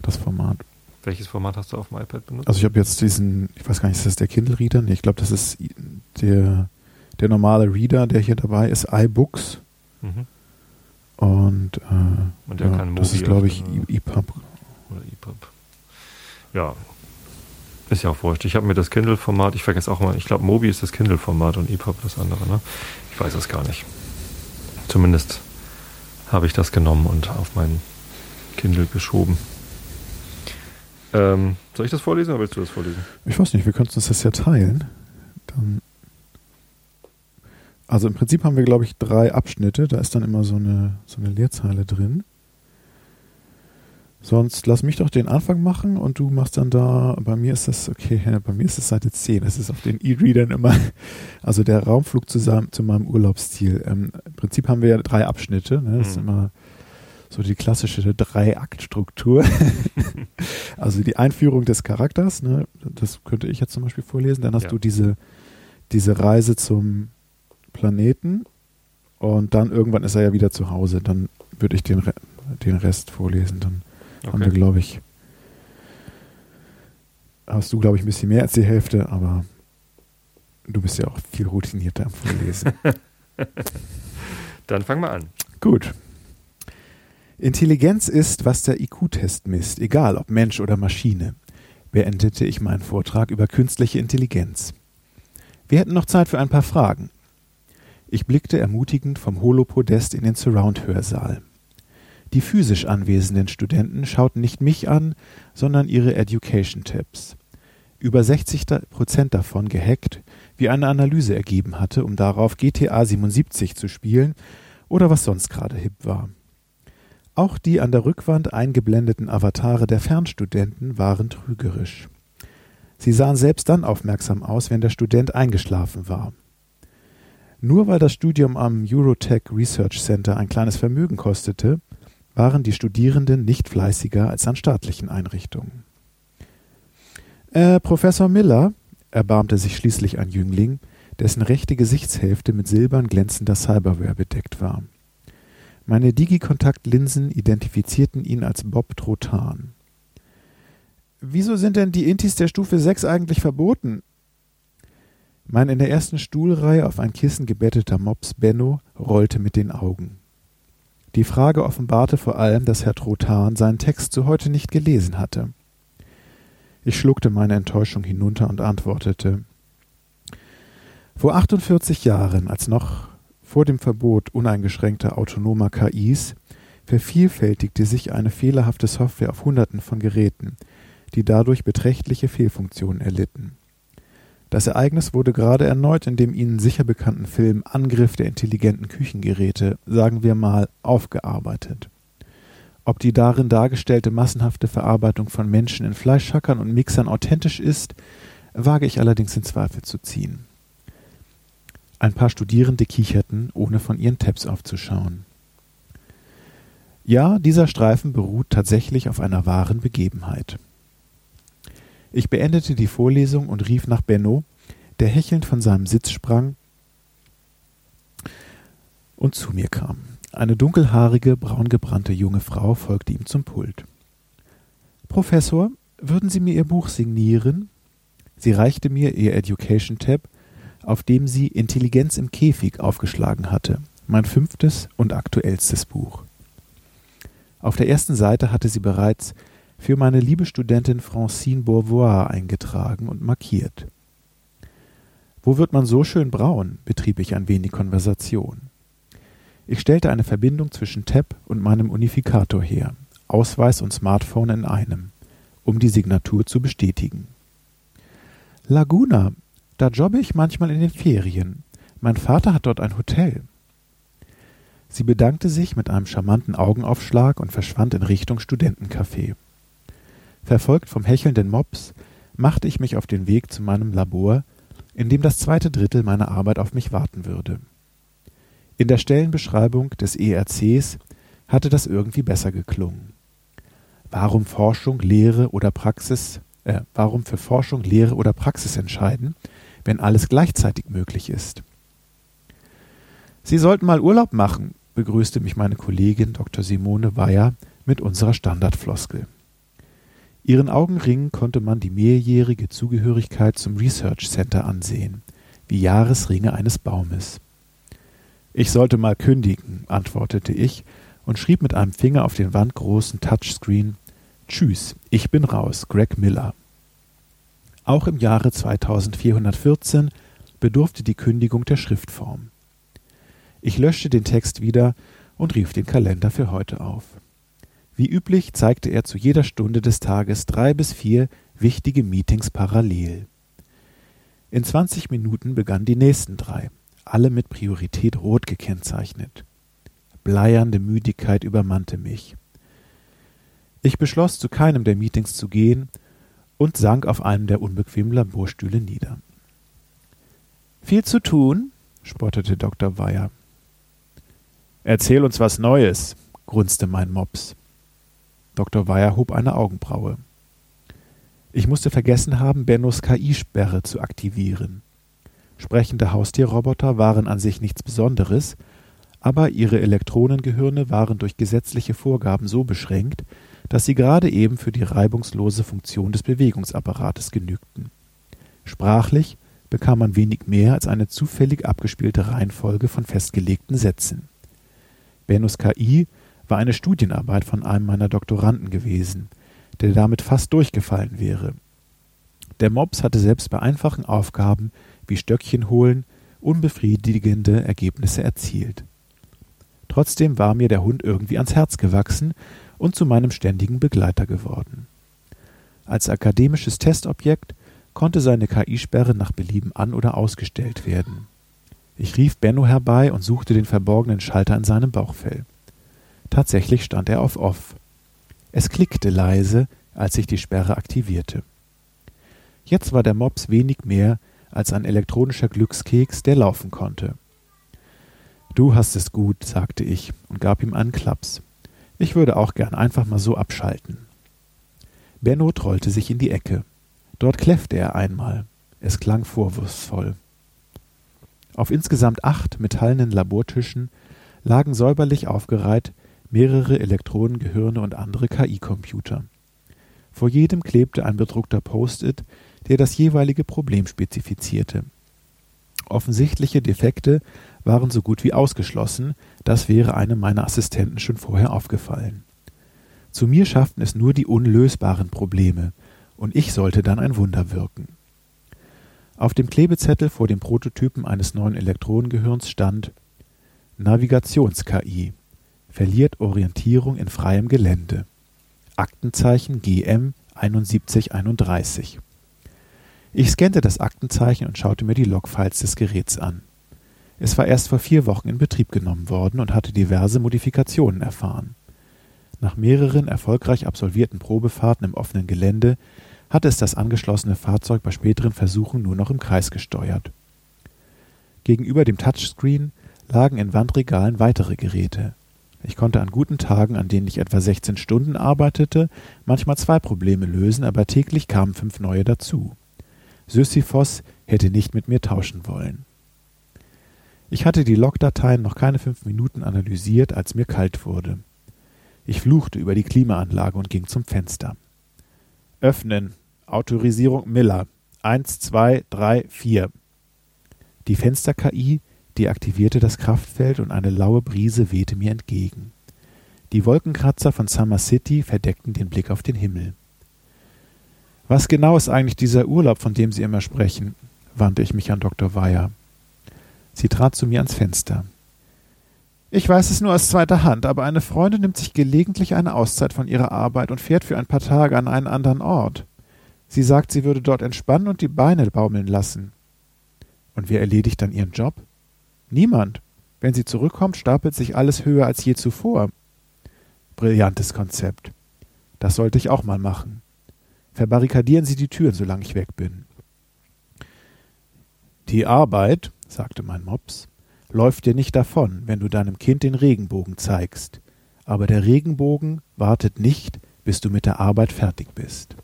das Format. Welches Format hast du auf dem iPad benutzt? Also ich habe jetzt diesen, ich weiß gar nicht, ist das der Kindle Reader? Nee, ich glaube, das ist der, der normale Reader, der hier dabei ist, iBooks. Mhm. Und, äh, Und der ja, kann das ist, glaube ich, EPUB. Oder EPUB. Ja, ist ja auch wurscht. Ich habe mir das Kindle-Format, ich vergesse auch mal, ich glaube, Mobi ist das Kindle-Format und EPUB das andere, ne? Ich weiß es gar nicht. Zumindest habe ich das genommen und auf mein Kindle geschoben. Ähm, soll ich das vorlesen oder willst du das vorlesen? Ich weiß nicht, wir könnten uns das ja teilen. Dann also im Prinzip haben wir, glaube ich, drei Abschnitte. Da ist dann immer so eine, so eine Leerzeile drin. Sonst lass mich doch den Anfang machen und du machst dann da, bei mir ist das, okay, bei mir ist das Seite 10, das ist auf den E-Readern immer, also der Raumflug zusammen zu meinem Urlaubsziel. Ähm, Im Prinzip haben wir ja drei Abschnitte, ne? das mhm. ist immer so die klassische Drei-Akt-Struktur. also die Einführung des Charakters, ne, das könnte ich jetzt zum Beispiel vorlesen. Dann hast ja. du diese, diese Reise zum Planeten und dann irgendwann ist er ja wieder zu Hause. Dann würde ich den, Re den Rest vorlesen. Dann okay. haben wir, glaube ich, hast du, glaube ich, ein bisschen mehr als die Hälfte, aber du bist ja auch viel routinierter am Vorlesen. dann fangen wir an. Gut. Intelligenz ist, was der IQ-Test misst, egal ob Mensch oder Maschine, beendete ich meinen Vortrag über künstliche Intelligenz. Wir hätten noch Zeit für ein paar Fragen. Ich blickte ermutigend vom Holopodest in den Surround-Hörsaal. Die physisch anwesenden Studenten schauten nicht mich an, sondern ihre Education-Tabs. Über 60 Prozent davon gehackt, wie eine Analyse ergeben hatte, um darauf GTA 77 zu spielen oder was sonst gerade hip war. Auch die an der Rückwand eingeblendeten Avatare der Fernstudenten waren trügerisch. Sie sahen selbst dann aufmerksam aus, wenn der Student eingeschlafen war. Nur weil das Studium am Eurotech Research Center ein kleines Vermögen kostete, waren die Studierenden nicht fleißiger als an staatlichen Einrichtungen. Äh, Professor Miller, erbarmte sich schließlich ein Jüngling, dessen rechte Gesichtshälfte mit silbern glänzender Cyberware bedeckt war. Meine Digikontaktlinsen identifizierten ihn als Bob Trotan. Wieso sind denn die Intis der Stufe 6 eigentlich verboten? Mein in der ersten Stuhlreihe auf ein Kissen gebetteter Mops Benno rollte mit den Augen. Die Frage offenbarte vor allem, dass Herr Trotan seinen Text zu heute nicht gelesen hatte. Ich schluckte meine Enttäuschung hinunter und antwortete Vor 48 Jahren, als noch vor dem Verbot uneingeschränkter autonomer KIs, vervielfältigte sich eine fehlerhafte Software auf Hunderten von Geräten, die dadurch beträchtliche Fehlfunktionen erlitten. Das Ereignis wurde gerade erneut in dem Ihnen sicher bekannten Film Angriff der intelligenten Küchengeräte, sagen wir mal, aufgearbeitet. Ob die darin dargestellte massenhafte Verarbeitung von Menschen in Fleischhackern und Mixern authentisch ist, wage ich allerdings in Zweifel zu ziehen. Ein paar Studierende kicherten, ohne von ihren Tabs aufzuschauen. Ja, dieser Streifen beruht tatsächlich auf einer wahren Begebenheit. Ich beendete die Vorlesung und rief nach Benno, der hechelnd von seinem Sitz sprang und zu mir kam. Eine dunkelhaarige, braungebrannte junge Frau folgte ihm zum Pult. Professor, würden Sie mir Ihr Buch signieren? Sie reichte mir ihr Education Tab, auf dem sie Intelligenz im Käfig aufgeschlagen hatte, mein fünftes und aktuellstes Buch. Auf der ersten Seite hatte sie bereits für meine liebe Studentin Francine Beauvoir eingetragen und markiert. Wo wird man so schön braun? betrieb ich ein wenig Konversation. Ich stellte eine Verbindung zwischen Tab und meinem Unifikator her, Ausweis und Smartphone in einem, um die Signatur zu bestätigen. Laguna, da jobbe ich manchmal in den Ferien. Mein Vater hat dort ein Hotel. Sie bedankte sich mit einem charmanten Augenaufschlag und verschwand in Richtung Studentencafé. Verfolgt vom hechelnden Mops machte ich mich auf den Weg zu meinem Labor, in dem das zweite Drittel meiner Arbeit auf mich warten würde. In der Stellenbeschreibung des ERCs hatte das irgendwie besser geklungen. Warum Forschung, Lehre oder Praxis, äh, warum für Forschung, Lehre oder Praxis entscheiden, wenn alles gleichzeitig möglich ist? Sie sollten mal Urlaub machen, begrüßte mich meine Kollegin Dr. Simone Weyer mit unserer Standardfloskel. Ihren Augenringen konnte man die mehrjährige Zugehörigkeit zum Research Center ansehen, wie Jahresringe eines Baumes. Ich sollte mal kündigen, antwortete ich und schrieb mit einem Finger auf den wandgroßen Touchscreen Tschüss, ich bin raus, Greg Miller. Auch im Jahre 2414 bedurfte die Kündigung der Schriftform. Ich löschte den Text wieder und rief den Kalender für heute auf. Wie üblich zeigte er zu jeder Stunde des Tages drei bis vier wichtige Meetings parallel. In zwanzig Minuten begannen die nächsten drei, alle mit Priorität rot gekennzeichnet. Bleiernde Müdigkeit übermannte mich. Ich beschloss, zu keinem der Meetings zu gehen und sank auf einem der unbequemen Laborstühle nieder. Viel zu tun? spottete Dr. Weyer. Erzähl uns was Neues, grunzte mein Mops. Dr. Weyer hob eine Augenbraue. Ich musste vergessen haben, Bennos KI-Sperre zu aktivieren. Sprechende Haustierroboter waren an sich nichts Besonderes, aber ihre Elektronengehirne waren durch gesetzliche Vorgaben so beschränkt, dass sie gerade eben für die reibungslose Funktion des Bewegungsapparates genügten. Sprachlich bekam man wenig mehr als eine zufällig abgespielte Reihenfolge von festgelegten Sätzen. Bennos KI war eine Studienarbeit von einem meiner Doktoranden gewesen, der damit fast durchgefallen wäre. Der Mops hatte selbst bei einfachen Aufgaben wie Stöckchen holen unbefriedigende Ergebnisse erzielt. Trotzdem war mir der Hund irgendwie ans Herz gewachsen und zu meinem ständigen Begleiter geworden. Als akademisches Testobjekt konnte seine KI-Sperre nach Belieben an- oder ausgestellt werden. Ich rief Benno herbei und suchte den verborgenen Schalter in seinem Bauchfell. Tatsächlich stand er auf Off. Es klickte leise, als ich die Sperre aktivierte. Jetzt war der Mops wenig mehr als ein elektronischer Glückskeks, der laufen konnte. Du hast es gut, sagte ich und gab ihm einen Klaps. Ich würde auch gern einfach mal so abschalten. Benno trollte sich in die Ecke. Dort kläffte er einmal. Es klang vorwurfsvoll. Auf insgesamt acht metallenen Labortischen lagen säuberlich aufgereiht mehrere Elektronengehirne und andere KI-Computer. Vor jedem klebte ein bedruckter Post-it, der das jeweilige Problem spezifizierte. Offensichtliche Defekte waren so gut wie ausgeschlossen, das wäre einem meiner Assistenten schon vorher aufgefallen. Zu mir schafften es nur die unlösbaren Probleme, und ich sollte dann ein Wunder wirken. Auf dem Klebezettel vor dem Prototypen eines neuen Elektronengehirns stand Navigations-KI verliert Orientierung in freiem Gelände. Aktenzeichen GM 7131. Ich scannte das Aktenzeichen und schaute mir die Logfiles des Geräts an. Es war erst vor vier Wochen in Betrieb genommen worden und hatte diverse Modifikationen erfahren. Nach mehreren erfolgreich absolvierten Probefahrten im offenen Gelände hatte es das angeschlossene Fahrzeug bei späteren Versuchen nur noch im Kreis gesteuert. Gegenüber dem Touchscreen lagen in Wandregalen weitere Geräte. Ich konnte an guten Tagen, an denen ich etwa 16 Stunden arbeitete, manchmal zwei Probleme lösen, aber täglich kamen fünf neue dazu. Sisyphos hätte nicht mit mir tauschen wollen. Ich hatte die Logdateien noch keine fünf Minuten analysiert, als mir kalt wurde. Ich fluchte über die Klimaanlage und ging zum Fenster. Öffnen. Autorisierung Miller. Eins, zwei, drei, vier. Die Fenster-KI deaktivierte das Kraftfeld und eine laue Brise wehte mir entgegen. Die Wolkenkratzer von Summer City verdeckten den Blick auf den Himmel. Was genau ist eigentlich dieser Urlaub, von dem Sie immer sprechen? wandte ich mich an Dr. Weyer. Sie trat zu mir ans Fenster. Ich weiß es nur aus zweiter Hand, aber eine Freundin nimmt sich gelegentlich eine Auszeit von ihrer Arbeit und fährt für ein paar Tage an einen anderen Ort. Sie sagt, sie würde dort entspannen und die Beine baumeln lassen. Und wer erledigt dann ihren Job? Niemand. Wenn sie zurückkommt, stapelt sich alles höher als je zuvor. Brillantes Konzept. Das sollte ich auch mal machen. Verbarrikadieren Sie die Türen, solange ich weg bin. Die Arbeit, sagte mein Mops, läuft dir nicht davon, wenn du deinem Kind den Regenbogen zeigst. Aber der Regenbogen wartet nicht, bis du mit der Arbeit fertig bist.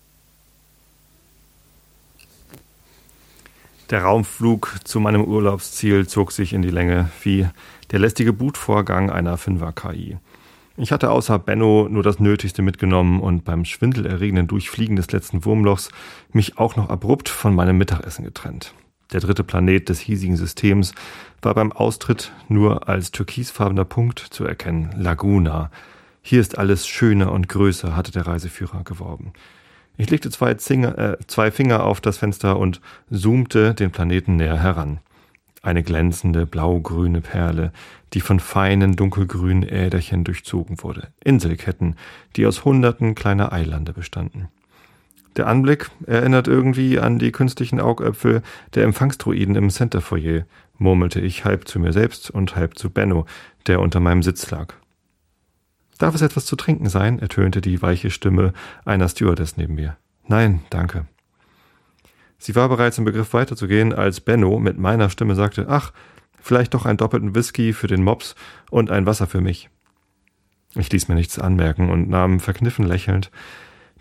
Der Raumflug zu meinem Urlaubsziel zog sich in die Länge wie der lästige Bootvorgang einer Fünfer-KI. Ich hatte außer Benno nur das Nötigste mitgenommen und beim schwindelerregenden Durchfliegen des letzten Wurmlochs mich auch noch abrupt von meinem Mittagessen getrennt. Der dritte Planet des hiesigen Systems war beim Austritt nur als türkisfarbener Punkt zu erkennen, Laguna. Hier ist alles schöner und größer, hatte der Reiseführer geworben. Ich legte zwei, Zinger, äh, zwei Finger auf das Fenster und zoomte den Planeten näher heran. Eine glänzende blau-grüne Perle, die von feinen dunkelgrünen Äderchen durchzogen wurde. Inselketten, die aus hunderten kleiner Eilande bestanden. Der Anblick erinnert irgendwie an die künstlichen Augäpfel der Empfangsdruiden im Centerfoyer, murmelte ich halb zu mir selbst und halb zu Benno, der unter meinem Sitz lag. Darf es etwas zu trinken sein? ertönte die weiche Stimme einer Stewardess neben mir. Nein, danke. Sie war bereits im Begriff weiterzugehen, als Benno mit meiner Stimme sagte, ach, vielleicht doch einen doppelten Whisky für den Mops und ein Wasser für mich. Ich ließ mir nichts anmerken und nahm verkniffen lächelnd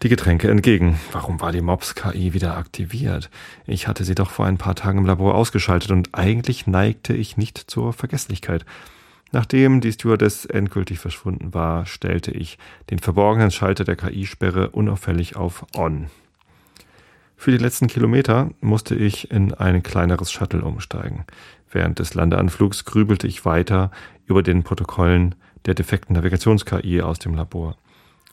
die Getränke entgegen. Warum war die Mops-KI wieder aktiviert? Ich hatte sie doch vor ein paar Tagen im Labor ausgeschaltet und eigentlich neigte ich nicht zur Vergesslichkeit. Nachdem die Stewardess endgültig verschwunden war, stellte ich den verborgenen Schalter der KI-Sperre unauffällig auf On. Für die letzten Kilometer musste ich in ein kleineres Shuttle umsteigen. Während des Landeanflugs grübelte ich weiter über den Protokollen der defekten Navigations-KI aus dem Labor.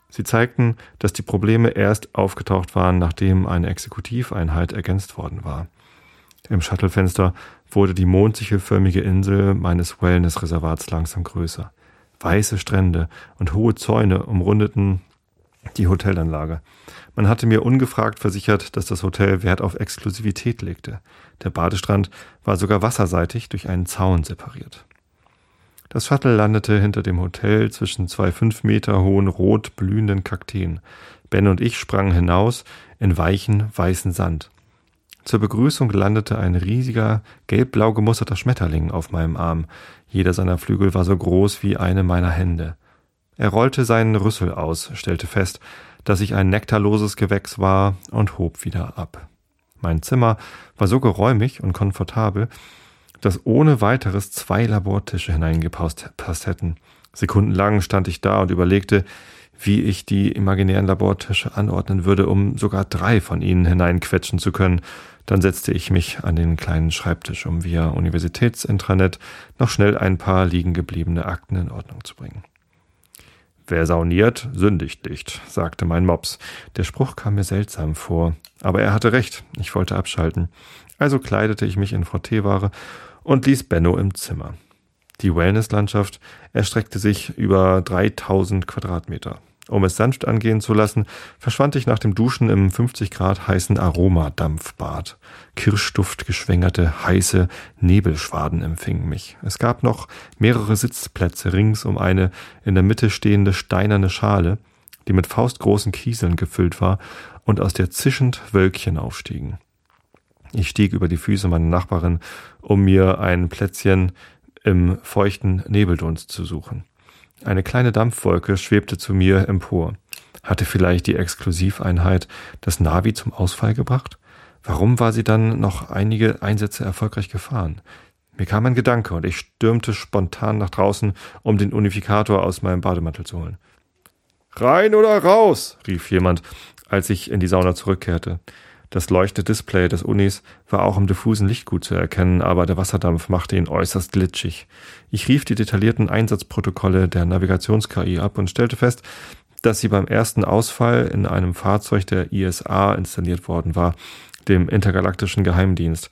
Sie zeigten, dass die Probleme erst aufgetaucht waren, nachdem eine Exekutiveinheit ergänzt worden war. Im Shuttlefenster wurde die mondsichelförmige Insel meines Wellness-Reservats langsam größer. Weiße Strände und hohe Zäune umrundeten die Hotelanlage. Man hatte mir ungefragt versichert, dass das Hotel Wert auf Exklusivität legte. Der Badestrand war sogar wasserseitig durch einen Zaun separiert. Das Shuttle landete hinter dem Hotel zwischen zwei fünf Meter hohen rot blühenden Kakteen. Ben und ich sprangen hinaus in weichen, weißen Sand. Zur Begrüßung landete ein riesiger, gelb-blau gemusterter Schmetterling auf meinem Arm. Jeder seiner Flügel war so groß wie eine meiner Hände. Er rollte seinen Rüssel aus, stellte fest, dass ich ein nektarloses Gewächs war und hob wieder ab. Mein Zimmer war so geräumig und komfortabel, dass ohne weiteres zwei Labortische hineingepasst hätten. Sekundenlang stand ich da und überlegte, wie ich die imaginären Labortische anordnen würde, um sogar drei von ihnen hineinquetschen zu können. Dann setzte ich mich an den kleinen Schreibtisch, um via Universitätsintranet noch schnell ein paar liegen gebliebene Akten in Ordnung zu bringen. Wer sauniert, sündigt nicht, sagte mein Mops. Der Spruch kam mir seltsam vor, aber er hatte recht, ich wollte abschalten. Also kleidete ich mich in Frotteeware und ließ Benno im Zimmer. Die Wellnesslandschaft erstreckte sich über 3000 Quadratmeter. Um es sanft angehen zu lassen, verschwand ich nach dem Duschen im 50 Grad heißen Aromadampfbad. Kirschduft geschwängerte, heiße Nebelschwaden empfingen mich. Es gab noch mehrere Sitzplätze rings um eine in der Mitte stehende steinerne Schale, die mit faustgroßen Kieseln gefüllt war und aus der zischend Wölkchen aufstiegen. Ich stieg über die Füße meiner Nachbarin, um mir ein Plätzchen im feuchten Nebeldunst zu suchen. Eine kleine Dampfwolke schwebte zu mir empor. Hatte vielleicht die Exklusiveinheit das Navi zum Ausfall gebracht? Warum war sie dann noch einige Einsätze erfolgreich gefahren? Mir kam ein Gedanke und ich stürmte spontan nach draußen, um den Unifikator aus meinem Bademantel zu holen. Rein oder raus? rief jemand, als ich in die Sauna zurückkehrte. Das Leuchtedisplay des Unis war auch im diffusen Licht gut zu erkennen, aber der Wasserdampf machte ihn äußerst glitschig. Ich rief die detaillierten Einsatzprotokolle der Navigations-KI ab und stellte fest, dass sie beim ersten Ausfall in einem Fahrzeug der ISA installiert worden war, dem intergalaktischen Geheimdienst.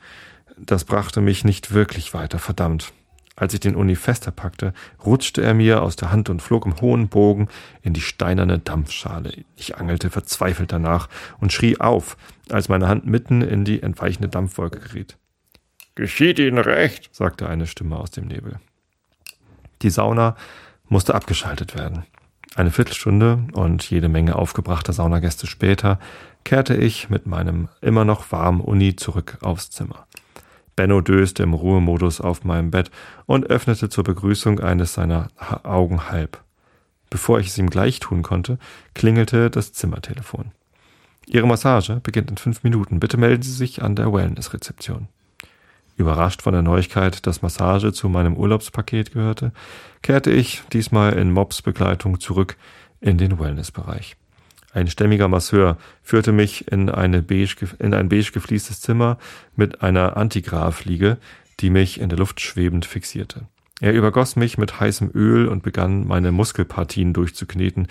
Das brachte mich nicht wirklich weiter, verdammt. Als ich den Uni fester packte, rutschte er mir aus der Hand und flog im hohen Bogen in die steinerne Dampfschale. Ich angelte verzweifelt danach und schrie auf, als meine Hand mitten in die entweichende Dampfwolke geriet. Geschieht Ihnen recht, sagte eine Stimme aus dem Nebel. Die Sauna musste abgeschaltet werden. Eine Viertelstunde und jede Menge aufgebrachter Saunagäste später kehrte ich mit meinem immer noch warmen Uni zurück aufs Zimmer. Benno döste im Ruhemodus auf meinem Bett und öffnete zur Begrüßung eines seiner Augen halb. Bevor ich es ihm gleich tun konnte, klingelte das Zimmertelefon. Ihre Massage beginnt in fünf Minuten. Bitte melden Sie sich an der Wellness-Rezeption. Überrascht von der Neuigkeit, dass Massage zu meinem Urlaubspaket gehörte, kehrte ich diesmal in Mobs Begleitung zurück in den Wellnessbereich. Ein stämmiger Masseur führte mich in, eine beige, in ein beige gefliestes Zimmer mit einer Antigraph-Liege, die mich in der Luft schwebend fixierte. Er übergoss mich mit heißem Öl und begann, meine Muskelpartien durchzukneten,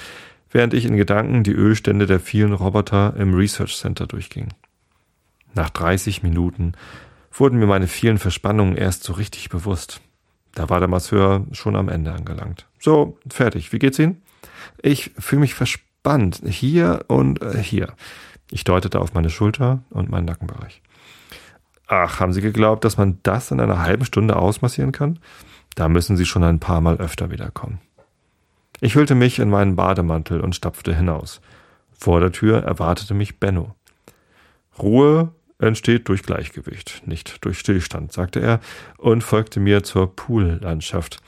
während ich in Gedanken die Ölstände der vielen Roboter im Research Center durchging. Nach 30 Minuten wurden mir meine vielen Verspannungen erst so richtig bewusst. Da war der Masseur schon am Ende angelangt. So, fertig. Wie geht's Ihnen? Ich fühle mich verspannt Band hier und äh, hier. Ich deutete auf meine Schulter und meinen Nackenbereich. Ach, haben Sie geglaubt, dass man das in einer halben Stunde ausmassieren kann? Da müssen Sie schon ein paar Mal öfter wiederkommen. Ich hüllte mich in meinen Bademantel und stapfte hinaus. Vor der Tür erwartete mich Benno. Ruhe entsteht durch Gleichgewicht, nicht durch Stillstand, sagte er und folgte mir zur Poollandschaft,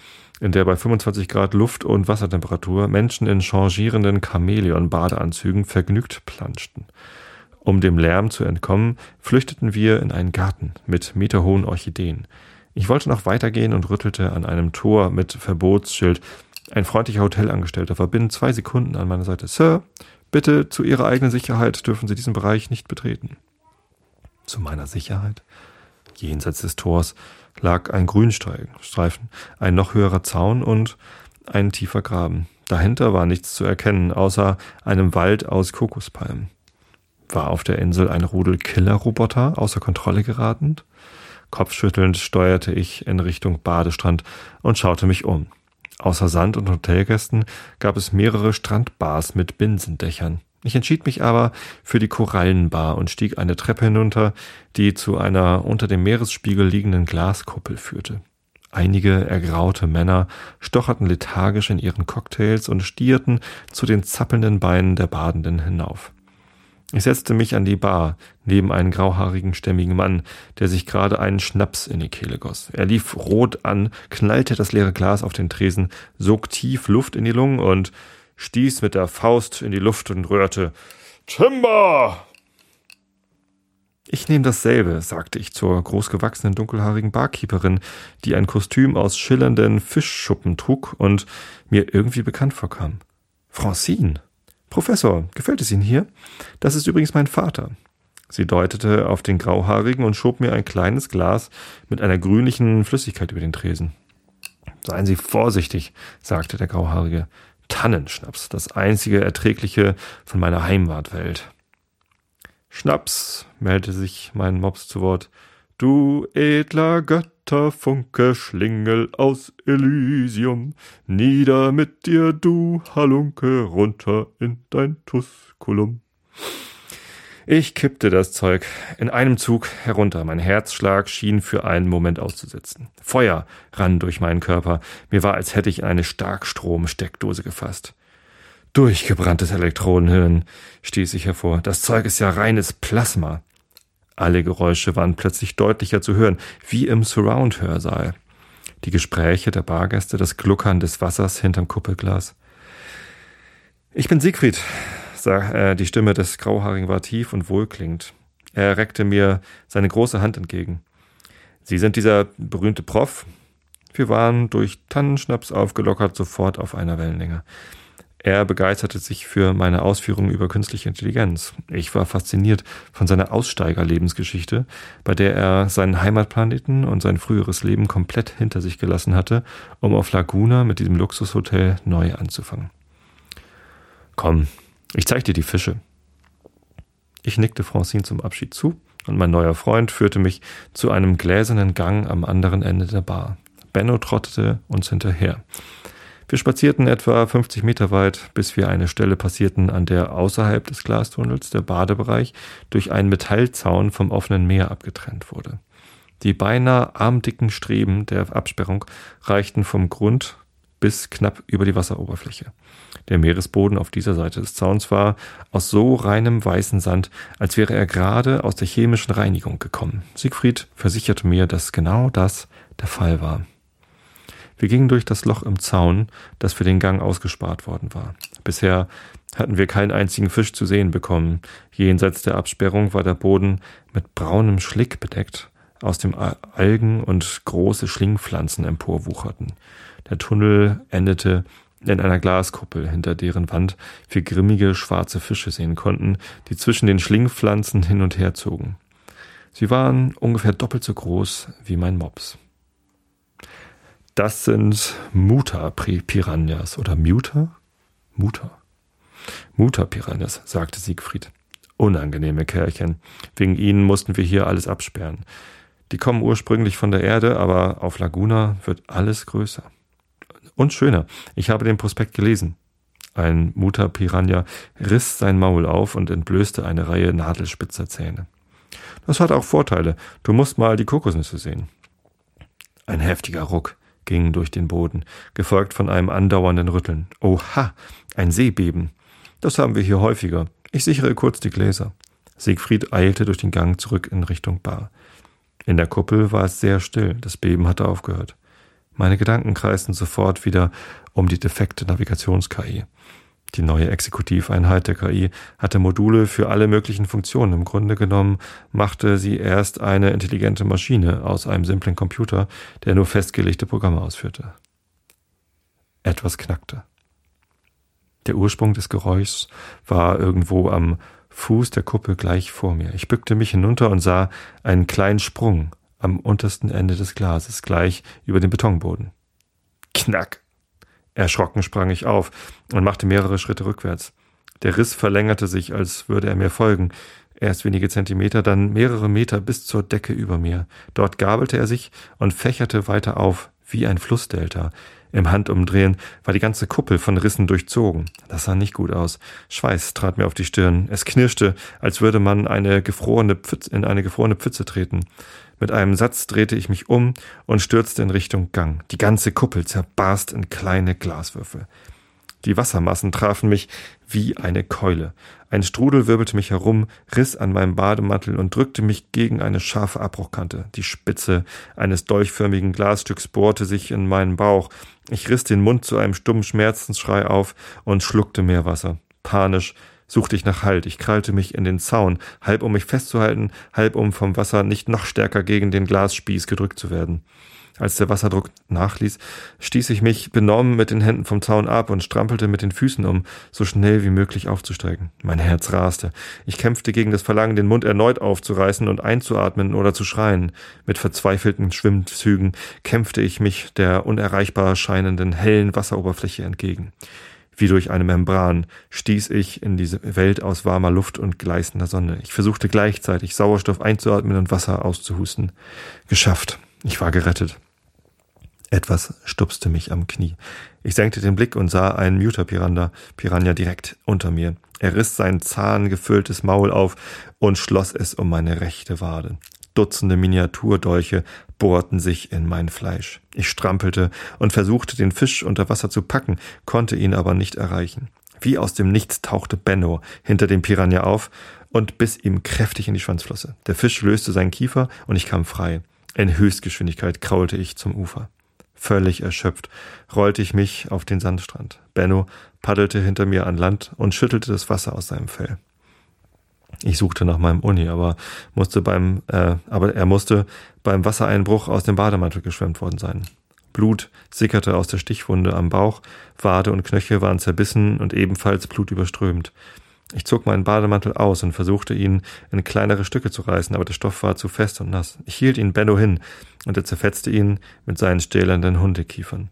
in der bei 25 Grad Luft- und Wassertemperatur Menschen in changierenden Chamäleon-Badeanzügen vergnügt planschten. Um dem Lärm zu entkommen, flüchteten wir in einen Garten mit meterhohen Orchideen. Ich wollte noch weitergehen und rüttelte an einem Tor mit Verbotsschild. Ein freundlicher Hotelangestellter war binnen zwei Sekunden an meiner Seite. Sir, bitte zu Ihrer eigenen Sicherheit dürfen Sie diesen Bereich nicht betreten. Zu meiner Sicherheit? Jenseits des Tors lag ein Grünstreifen, ein noch höherer Zaun und ein tiefer Graben. Dahinter war nichts zu erkennen, außer einem Wald aus Kokospalmen. War auf der Insel ein Rudel Killerroboter außer Kontrolle geraten? Kopfschüttelnd steuerte ich in Richtung Badestrand und schaute mich um. Außer Sand und Hotelgästen gab es mehrere Strandbars mit Binsendächern. Ich entschied mich aber für die Korallenbar und stieg eine Treppe hinunter, die zu einer unter dem Meeresspiegel liegenden Glaskuppel führte. Einige ergraute Männer stocherten lethargisch in ihren Cocktails und stierten zu den zappelnden Beinen der Badenden hinauf. Ich setzte mich an die Bar neben einen grauhaarigen, stämmigen Mann, der sich gerade einen Schnaps in die Kehle goss. Er lief rot an, knallte das leere Glas auf den Tresen, sog tief Luft in die Lungen und stieß mit der Faust in die Luft und rührte Timber! Ich nehme dasselbe, sagte ich zur großgewachsenen dunkelhaarigen Barkeeperin, die ein Kostüm aus schillernden Fischschuppen trug und mir irgendwie bekannt vorkam. Francine. Professor, gefällt es Ihnen hier? Das ist übrigens mein Vater. Sie deutete auf den Grauhaarigen und schob mir ein kleines Glas mit einer grünlichen Flüssigkeit über den Tresen. Seien Sie vorsichtig, sagte der Grauhaarige. Tannenschnaps, das einzige erträgliche von meiner Heimatwelt. Schnaps, meldete sich mein Mops zu Wort. Du edler Götterfunke, Schlingel aus Elysium, nieder mit dir, du Halunke, runter in dein Tuskulum. Ich kippte das Zeug in einem Zug herunter. Mein Herzschlag schien für einen Moment auszusetzen. Feuer rann durch meinen Körper. Mir war, als hätte ich in eine Starkstromsteckdose gefasst. Durchgebranntes Elektronenhirn, stieß ich hervor. Das Zeug ist ja reines Plasma. Alle Geräusche waren plötzlich deutlicher zu hören, wie im Surround-Hörsaal. Die Gespräche der Bargäste, das Gluckern des Wassers hinterm Kuppelglas. Ich bin Siegfried, die Stimme des Grauhaarigen war tief und wohlklingend. Er reckte mir seine große Hand entgegen. Sie sind dieser berühmte Prof? Wir waren durch Tannenschnaps aufgelockert sofort auf einer Wellenlänge. Er begeisterte sich für meine Ausführungen über künstliche Intelligenz. Ich war fasziniert von seiner Aussteigerlebensgeschichte, bei der er seinen Heimatplaneten und sein früheres Leben komplett hinter sich gelassen hatte, um auf Laguna mit diesem Luxushotel neu anzufangen. Komm, ich zeig dir die Fische. Ich nickte Francine zum Abschied zu und mein neuer Freund führte mich zu einem gläsernen Gang am anderen Ende der Bar. Benno trottete uns hinterher. Wir spazierten etwa 50 Meter weit, bis wir eine Stelle passierten, an der außerhalb des Glastunnels der Badebereich durch einen Metallzaun vom offenen Meer abgetrennt wurde. Die beinahe armdicken Streben der Absperrung reichten vom Grund bis knapp über die Wasseroberfläche. Der Meeresboden auf dieser Seite des Zauns war aus so reinem weißen Sand, als wäre er gerade aus der chemischen Reinigung gekommen. Siegfried versicherte mir, dass genau das der Fall war. Wir gingen durch das Loch im Zaun, das für den Gang ausgespart worden war. Bisher hatten wir keinen einzigen Fisch zu sehen bekommen. Jenseits der Absperrung war der Boden mit braunem Schlick bedeckt, aus dem Algen und große Schlingpflanzen emporwucherten. Der Tunnel endete in einer Glaskuppel, hinter deren Wand wir grimmige schwarze Fische sehen konnten, die zwischen den Schlingpflanzen hin und her zogen. Sie waren ungefähr doppelt so groß wie mein Mops. Das sind Muta-Piranhas oder Muta? Muta. Muta-Piranhas, sagte Siegfried. Unangenehme Kerlchen. Wegen ihnen mussten wir hier alles absperren. Die kommen ursprünglich von der Erde, aber auf Laguna wird alles größer. Und schöner. Ich habe den Prospekt gelesen. Ein Muta-Piranha riss sein Maul auf und entblößte eine Reihe nadelspitzer Zähne. Das hat auch Vorteile. Du musst mal die Kokosnüsse sehen. Ein heftiger Ruck ging durch den Boden, gefolgt von einem andauernden Rütteln. Oha, ein Seebeben. Das haben wir hier häufiger. Ich sichere kurz die Gläser. Siegfried eilte durch den Gang zurück in Richtung Bar. In der Kuppel war es sehr still, das Beben hatte aufgehört. Meine Gedanken kreisten sofort wieder um die defekte Navigations-KI. Die neue Exekutiveinheit der KI hatte Module für alle möglichen Funktionen. Im Grunde genommen machte sie erst eine intelligente Maschine aus einem simplen Computer, der nur festgelegte Programme ausführte. Etwas knackte. Der Ursprung des Geräuschs war irgendwo am Fuß der Kuppel gleich vor mir. Ich bückte mich hinunter und sah einen kleinen Sprung am untersten Ende des Glases, gleich über dem Betonboden. Knack! Erschrocken sprang ich auf und machte mehrere Schritte rückwärts. Der Riss verlängerte sich, als würde er mir folgen. Erst wenige Zentimeter, dann mehrere Meter bis zur Decke über mir. Dort gabelte er sich und fächerte weiter auf, wie ein Flussdelta. Im Handumdrehen war die ganze Kuppel von Rissen durchzogen. Das sah nicht gut aus. Schweiß trat mir auf die Stirn. Es knirschte, als würde man eine gefrorene Pfütze, in eine gefrorene Pfütze treten. Mit einem Satz drehte ich mich um und stürzte in Richtung Gang. Die ganze Kuppel zerbarst in kleine Glaswürfel. Die Wassermassen trafen mich wie eine Keule. Ein Strudel wirbelte mich herum, riss an meinem Bademantel und drückte mich gegen eine scharfe Abbruchkante. Die Spitze eines dolchförmigen Glasstücks bohrte sich in meinen Bauch. Ich riss den Mund zu einem stummen Schmerzensschrei auf und schluckte Meerwasser. Panisch suchte ich nach Halt. Ich krallte mich in den Zaun, halb um mich festzuhalten, halb um vom Wasser nicht noch stärker gegen den Glasspieß gedrückt zu werden. Als der Wasserdruck nachließ, stieß ich mich benommen mit den Händen vom Zaun ab und strampelte mit den Füßen um, so schnell wie möglich aufzusteigen. Mein Herz raste. Ich kämpfte gegen das Verlangen, den Mund erneut aufzureißen und einzuatmen oder zu schreien. Mit verzweifelten Schwimmzügen kämpfte ich mich der unerreichbar scheinenden hellen Wasseroberfläche entgegen. Wie durch eine Membran stieß ich in diese Welt aus warmer Luft und gleißender Sonne. Ich versuchte gleichzeitig Sauerstoff einzuatmen und Wasser auszuhusten. Geschafft. Ich war gerettet. Etwas stupste mich am Knie. Ich senkte den Blick und sah einen Mutterpiranha Piranha direkt unter mir. Er riss sein zahngefülltes Maul auf und schloss es um meine rechte Wade. Dutzende Miniaturdolche bohrten sich in mein Fleisch. Ich strampelte und versuchte, den Fisch unter Wasser zu packen, konnte ihn aber nicht erreichen. Wie aus dem Nichts tauchte Benno hinter dem Piranha auf und biss ihm kräftig in die Schwanzflosse. Der Fisch löste seinen Kiefer und ich kam frei. In Höchstgeschwindigkeit kraulte ich zum Ufer. Völlig erschöpft rollte ich mich auf den Sandstrand. Benno paddelte hinter mir an Land und schüttelte das Wasser aus seinem Fell. Ich suchte nach meinem Uni, aber musste beim, äh, aber er musste beim Wassereinbruch aus dem Bademantel geschwemmt worden sein. Blut sickerte aus der Stichwunde am Bauch, Wade und Knöchel waren zerbissen und ebenfalls blutüberströmt. Ich zog meinen Bademantel aus und versuchte ihn in kleinere Stücke zu reißen, aber der Stoff war zu fest und nass. Ich hielt ihn Benno hin und er zerfetzte ihn mit seinen stählernden Hundekiefern.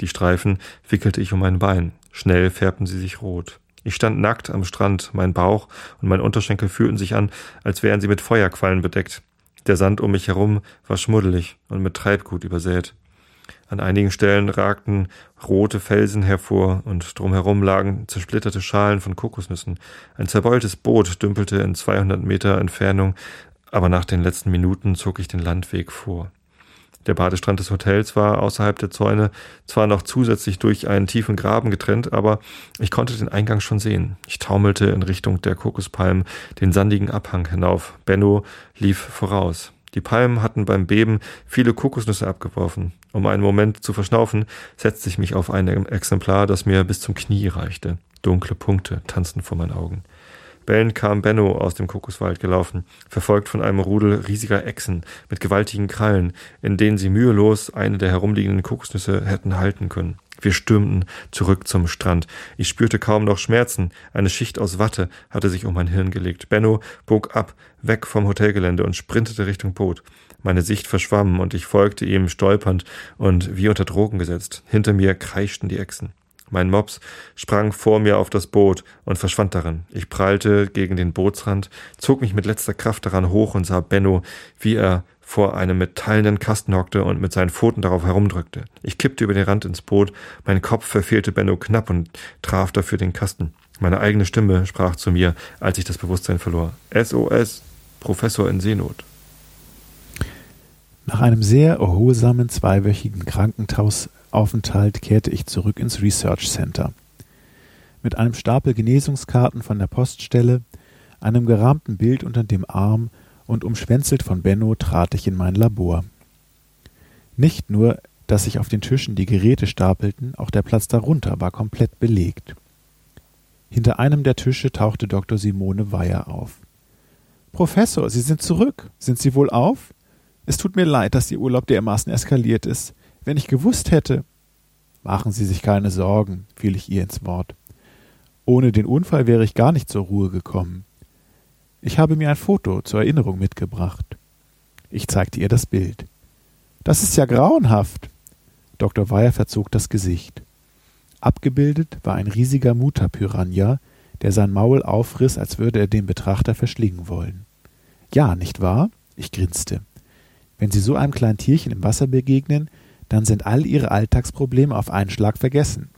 Die Streifen wickelte ich um mein Bein. Schnell färbten sie sich rot. Ich stand nackt am Strand, mein Bauch und mein Unterschenkel fühlten sich an, als wären sie mit Feuerquallen bedeckt. Der Sand um mich herum war schmuddelig und mit Treibgut übersät. An einigen Stellen ragten rote Felsen hervor und drumherum lagen zersplitterte Schalen von Kokosnüssen. Ein zerbeultes Boot dümpelte in 200 Meter Entfernung, aber nach den letzten Minuten zog ich den Landweg vor. Der Badestrand des Hotels war außerhalb der Zäune zwar noch zusätzlich durch einen tiefen Graben getrennt, aber ich konnte den Eingang schon sehen. Ich taumelte in Richtung der Kokospalmen den sandigen Abhang hinauf. Benno lief voraus. Die Palmen hatten beim Beben viele Kokosnüsse abgeworfen. Um einen Moment zu verschnaufen, setzte ich mich auf ein Exemplar, das mir bis zum Knie reichte. Dunkle Punkte tanzten vor meinen Augen. Bellend kam Benno aus dem Kokoswald gelaufen, verfolgt von einem Rudel riesiger Echsen mit gewaltigen Krallen, in denen sie mühelos eine der herumliegenden Kokosnüsse hätten halten können. Wir stürmten zurück zum Strand. Ich spürte kaum noch Schmerzen. Eine Schicht aus Watte hatte sich um mein Hirn gelegt. Benno bog ab, weg vom Hotelgelände und sprintete Richtung Boot. Meine Sicht verschwamm und ich folgte ihm stolpernd und wie unter Drogen gesetzt. Hinter mir kreischten die Echsen. Mein Mops sprang vor mir auf das Boot und verschwand darin. Ich prallte gegen den Bootsrand, zog mich mit letzter Kraft daran hoch und sah Benno, wie er vor einem metallenen Kasten hockte und mit seinen Pfoten darauf herumdrückte. Ich kippte über den Rand ins Boot, mein Kopf verfehlte Benno knapp und traf dafür den Kasten. Meine eigene Stimme sprach zu mir, als ich das Bewusstsein verlor. SOS, Professor in Seenot. Nach einem sehr erholsamen zweiwöchigen Krankenhausaufenthalt kehrte ich zurück ins Research Center. Mit einem Stapel Genesungskarten von der Poststelle, einem gerahmten Bild unter dem Arm und umschwänzelt von Benno trat ich in mein Labor. Nicht nur, dass sich auf den Tischen die Geräte stapelten, auch der Platz darunter war komplett belegt. Hinter einem der Tische tauchte Dr. Simone Weyer auf. Professor, Sie sind zurück. Sind Sie wohl auf? Es tut mir leid, dass Ihr Urlaub dermaßen eskaliert ist. Wenn ich gewusst hätte. Machen Sie sich keine Sorgen, fiel ich ihr ins Wort. Ohne den Unfall wäre ich gar nicht zur Ruhe gekommen. Ich habe mir ein Foto zur Erinnerung mitgebracht. Ich zeigte ihr das Bild. Das ist ja grauenhaft. Dr. Weyer verzog das Gesicht. Abgebildet war ein riesiger Mutterpiranha, der sein Maul aufriss, als würde er den Betrachter verschlingen wollen. Ja, nicht wahr? Ich grinste. Wenn Sie so einem kleinen Tierchen im Wasser begegnen, dann sind all Ihre Alltagsprobleme auf einen Schlag vergessen.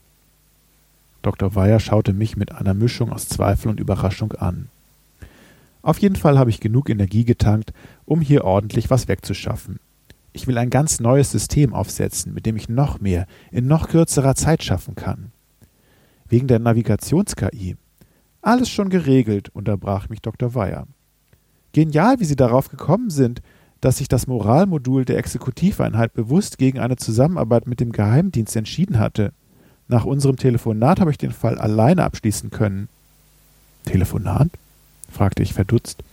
Dr. Weyer schaute mich mit einer Mischung aus Zweifel und Überraschung an. Auf jeden Fall habe ich genug Energie getankt, um hier ordentlich was wegzuschaffen. Ich will ein ganz neues System aufsetzen, mit dem ich noch mehr in noch kürzerer Zeit schaffen kann. Wegen der Navigations-KI. Alles schon geregelt, unterbrach mich Dr. Weyer. Genial, wie Sie darauf gekommen sind, dass sich das Moralmodul der Exekutiveinheit bewusst gegen eine Zusammenarbeit mit dem Geheimdienst entschieden hatte. Nach unserem Telefonat habe ich den Fall alleine abschließen können. Telefonat? fragte ich verdutzt.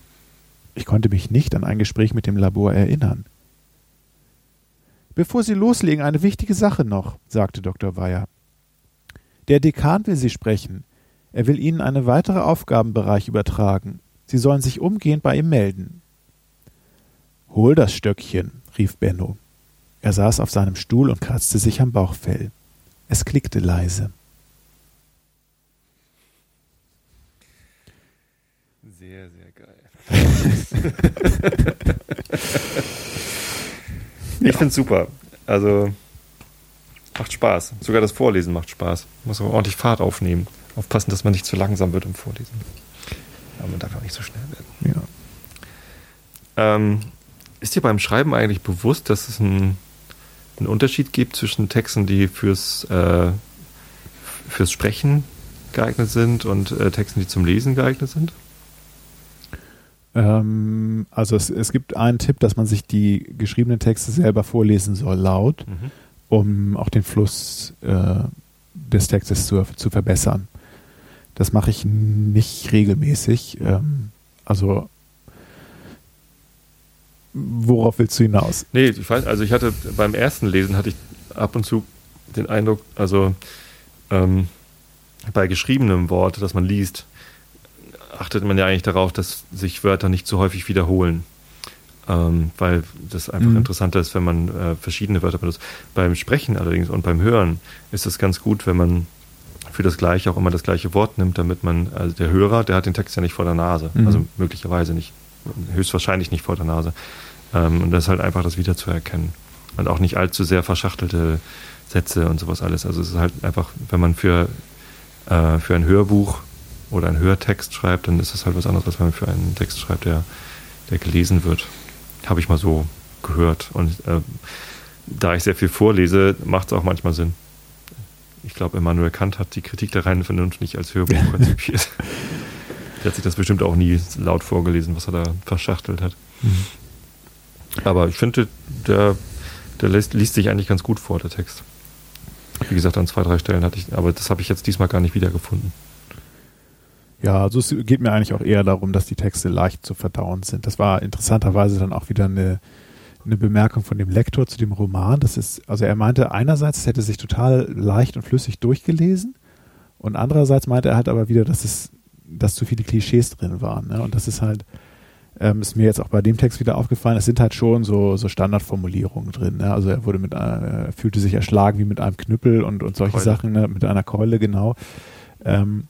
Ich konnte mich nicht an ein Gespräch mit dem Labor erinnern. Bevor Sie loslegen, eine wichtige Sache noch, sagte Dr. Weyer. Der Dekan will Sie sprechen. Er will Ihnen einen weiteren Aufgabenbereich übertragen. Sie sollen sich umgehend bei ihm melden. Hol das Stöckchen, rief Benno. Er saß auf seinem Stuhl und kratzte sich am Bauchfell. Es klickte leise. Sehr, sehr geil. ich finde es super. Also macht Spaß. Sogar das Vorlesen macht Spaß. Muss aber ordentlich Fahrt aufnehmen. Aufpassen, dass man nicht zu langsam wird im Vorlesen. Aber man darf auch nicht so schnell werden. Ja. Ähm, ist dir beim Schreiben eigentlich bewusst, dass es einen, einen Unterschied gibt zwischen Texten, die fürs, äh, fürs Sprechen geeignet sind und äh, Texten, die zum Lesen geeignet sind? Ähm, also es, es, gibt einen Tipp, dass man sich die geschriebenen Texte selber vorlesen soll, laut, mhm. um auch den Fluss äh, des Textes zu, zu verbessern. Das mache ich nicht regelmäßig. Ähm, also worauf willst du hinaus? Nee, ich weiß, also ich hatte beim ersten Lesen hatte ich ab und zu den Eindruck, also ähm, bei geschriebenem Wort, das man liest, achtet man ja eigentlich darauf, dass sich Wörter nicht zu häufig wiederholen. Ähm, weil das einfach mhm. interessanter ist, wenn man äh, verschiedene Wörter benutzt. Beim Sprechen allerdings und beim Hören ist es ganz gut, wenn man für das Gleiche auch immer das gleiche Wort nimmt, damit man, also der Hörer, der hat den Text ja nicht vor der Nase, mhm. also möglicherweise nicht, höchstwahrscheinlich nicht vor der Nase. Ähm, und das ist halt einfach das wiederzuerkennen. Und auch nicht allzu sehr verschachtelte Sätze und sowas alles. Also es ist halt einfach, wenn man für, äh, für ein Hörbuch oder einen Hörtext schreibt, dann ist es halt was anderes, als wenn man für einen Text schreibt, der, der gelesen wird. Habe ich mal so gehört. Und äh, da ich sehr viel vorlese, macht es auch manchmal Sinn. Ich glaube, Immanuel Kant hat die Kritik der reinen Vernunft nicht als Hörbuch konzipiert. Der hat sich das bestimmt auch nie laut vorgelesen, was er da verschachtelt hat. Mhm. Aber ich finde, der, der liest, liest, sich eigentlich ganz gut vor, der Text. Wie gesagt, an zwei, drei Stellen hatte ich, aber das habe ich jetzt diesmal gar nicht wiedergefunden. Ja, also es geht mir eigentlich auch eher darum, dass die Texte leicht zu verdauen sind. Das war interessanterweise dann auch wieder eine, eine Bemerkung von dem Lektor zu dem Roman. Das ist, also er meinte einerseits, es hätte sich total leicht und flüssig durchgelesen und andererseits meinte er halt aber wieder, dass es, dass zu viele Klischees drin waren. Ne? Und das ist halt, ähm, ist mir jetzt auch bei dem Text wieder aufgefallen, es sind halt schon so, so Standardformulierungen drin. Ne? Also er wurde mit, äh, fühlte sich erschlagen wie mit einem Knüppel und, und solche Keule. Sachen, ne? mit einer Keule, genau. Ähm,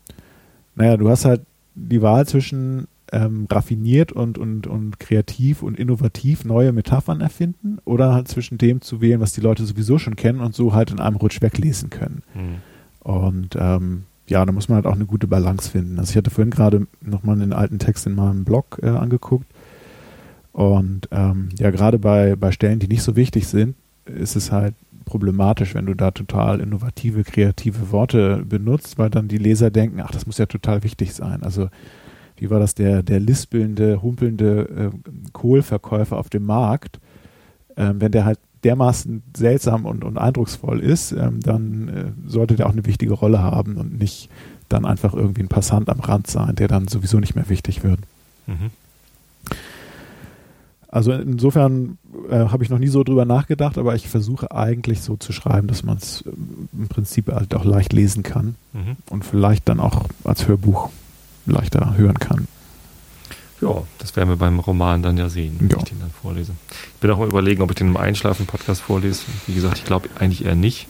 naja, du hast halt die Wahl zwischen ähm, raffiniert und, und, und kreativ und innovativ neue Metaphern erfinden oder halt zwischen dem zu wählen, was die Leute sowieso schon kennen und so halt in einem Rutsch weglesen können. Mhm. Und ähm, ja, da muss man halt auch eine gute Balance finden. Also ich hatte vorhin gerade nochmal einen alten Text in meinem Blog äh, angeguckt. Und ähm, ja, gerade bei, bei Stellen, die nicht so wichtig sind, ist es halt problematisch, wenn du da total innovative, kreative Worte benutzt, weil dann die Leser denken, ach, das muss ja total wichtig sein. Also wie war das, der, der lispelnde, humpelnde äh, Kohlverkäufer auf dem Markt, ähm, wenn der halt dermaßen seltsam und, und eindrucksvoll ist, ähm, dann äh, sollte der auch eine wichtige Rolle haben und nicht dann einfach irgendwie ein Passant am Rand sein, der dann sowieso nicht mehr wichtig wird. Mhm. Also insofern äh, habe ich noch nie so drüber nachgedacht, aber ich versuche eigentlich so zu schreiben, dass man es äh, im Prinzip halt auch leicht lesen kann mhm. und vielleicht dann auch als Hörbuch leichter hören kann. Ja, das werden wir beim Roman dann ja sehen, wenn ja. ich den dann vorlese. Ich bin auch mal überlegen, ob ich den im Einschlafen-Podcast vorlese. Wie gesagt, ich glaube eigentlich eher nicht.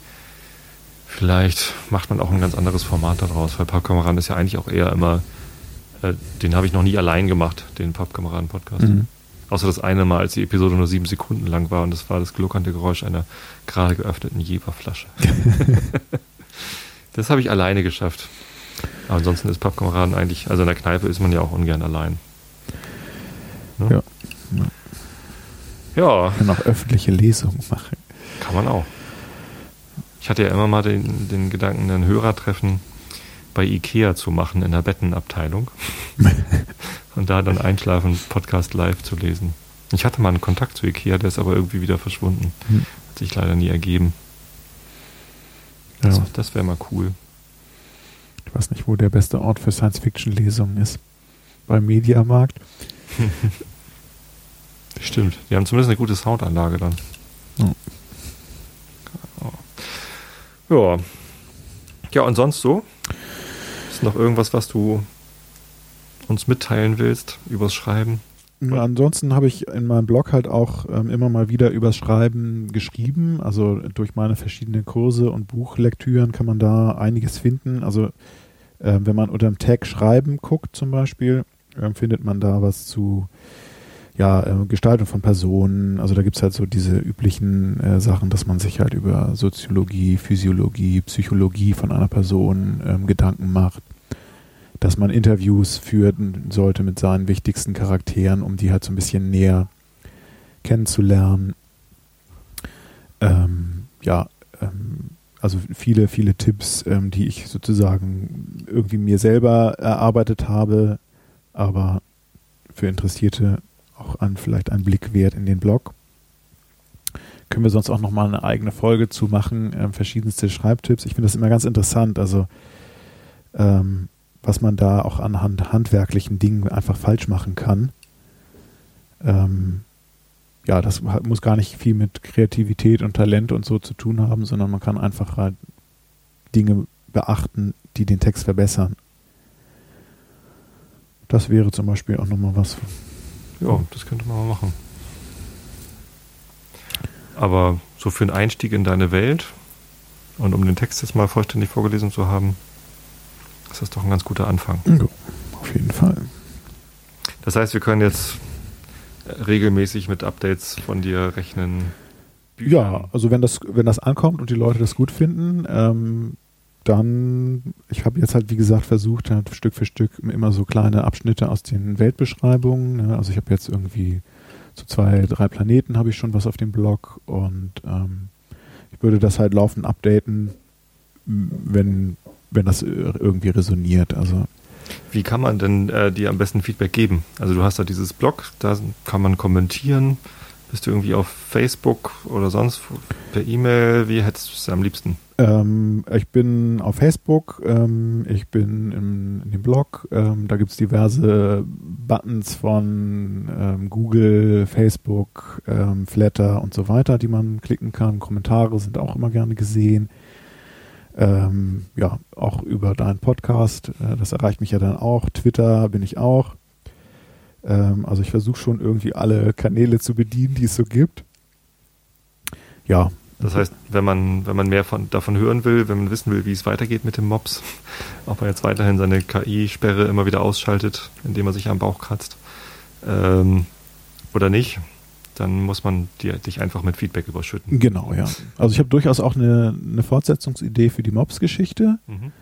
Vielleicht macht man auch ein ganz anderes Format daraus, weil Pappkameraden ist ja eigentlich auch eher immer, äh, den habe ich noch nie allein gemacht, den Pappkameraden-Podcast. Mhm. Außer das eine Mal, als die Episode nur sieben Sekunden lang war und das war das gluckernde Geräusch einer gerade geöffneten Jeberflasche. das habe ich alleine geschafft. Aber ansonsten ist Pappkameraden eigentlich, also in der Kneipe ist man ja auch ungern allein. Ne? Ja. Ja. Kann auch öffentliche Lesungen machen. Kann man auch. Ich hatte ja immer mal den, den Gedanken, ein Hörertreffen bei Ikea zu machen in der Bettenabteilung. und da dann einschlafen, Podcast live zu lesen. Ich hatte mal einen Kontakt zu Ikea, der ist aber irgendwie wieder verschwunden. Hm. Hat sich leider nie ergeben. Das, ja. das wäre mal cool. Ich weiß nicht, wo der beste Ort für Science-Fiction-Lesungen ist. Beim Mediamarkt. Stimmt. Die haben zumindest eine gute Soundanlage dann. Ja. Ja. Ja, und sonst so? Ist noch irgendwas, was du uns mitteilen willst übers Schreiben? Ja, ansonsten habe ich in meinem Blog halt auch ähm, immer mal wieder übers Schreiben geschrieben. Also durch meine verschiedenen Kurse und Buchlektüren kann man da einiges finden. Also äh, wenn man unter dem Tag Schreiben guckt zum Beispiel, äh, findet man da was zu ja, äh, Gestaltung von Personen. Also da gibt es halt so diese üblichen äh, Sachen, dass man sich halt über Soziologie, Physiologie, Psychologie von einer Person ähm, Gedanken macht dass man Interviews führen sollte mit seinen wichtigsten Charakteren, um die halt so ein bisschen näher kennenzulernen. Ähm, ja, ähm, also viele, viele Tipps, ähm, die ich sozusagen irgendwie mir selber erarbeitet habe, aber für Interessierte auch an vielleicht einen Blick wert in den Blog. Können wir sonst auch nochmal eine eigene Folge zu machen, ähm, verschiedenste Schreibtipps. Ich finde das immer ganz interessant. Also ähm, was man da auch anhand handwerklichen Dingen einfach falsch machen kann. Ähm, ja, das muss gar nicht viel mit Kreativität und Talent und so zu tun haben, sondern man kann einfach halt Dinge beachten, die den Text verbessern. Das wäre zum Beispiel auch nochmal was. Ja, das könnte man mal machen. Aber so für einen Einstieg in deine Welt und um den Text jetzt mal vollständig vorgelesen zu haben, das ist doch ein ganz guter Anfang. Ja, auf jeden Fall. Das heißt, wir können jetzt regelmäßig mit Updates von dir rechnen. Büchern. Ja, also wenn das, wenn das ankommt und die Leute das gut finden, ähm, dann, ich habe jetzt halt, wie gesagt, versucht, halt Stück für Stück immer so kleine Abschnitte aus den Weltbeschreibungen. Ne? Also ich habe jetzt irgendwie zu zwei, drei Planeten habe ich schon was auf dem Blog und ähm, ich würde das halt laufend updaten, wenn wenn das irgendwie resoniert. Also wie kann man denn äh, dir am besten Feedback geben? Also du hast da dieses Blog, da kann man kommentieren. Bist du irgendwie auf Facebook oder sonst per E-Mail? Wie hättest du es am liebsten? Ähm, ich bin auf Facebook, ähm, ich bin im, in dem Blog, ähm, da gibt es diverse Buttons von ähm, Google, Facebook, ähm, Flatter und so weiter, die man klicken kann. Kommentare sind auch immer gerne gesehen ähm, ja, auch über deinen Podcast. Äh, das erreicht mich ja dann auch. Twitter bin ich auch. Ähm, also ich versuche schon irgendwie alle Kanäle zu bedienen, die es so gibt. Ja. Das heißt, wenn man, wenn man mehr von, davon hören will, wenn man wissen will, wie es weitergeht mit dem Mops, ob man jetzt weiterhin seine KI-Sperre immer wieder ausschaltet, indem er sich am Bauch kratzt, ähm, oder nicht, dann muss man dir, dich einfach mit Feedback überschütten. Genau, ja. Also ich habe durchaus auch eine, eine Fortsetzungsidee für die Mobs-Geschichte. Mhm.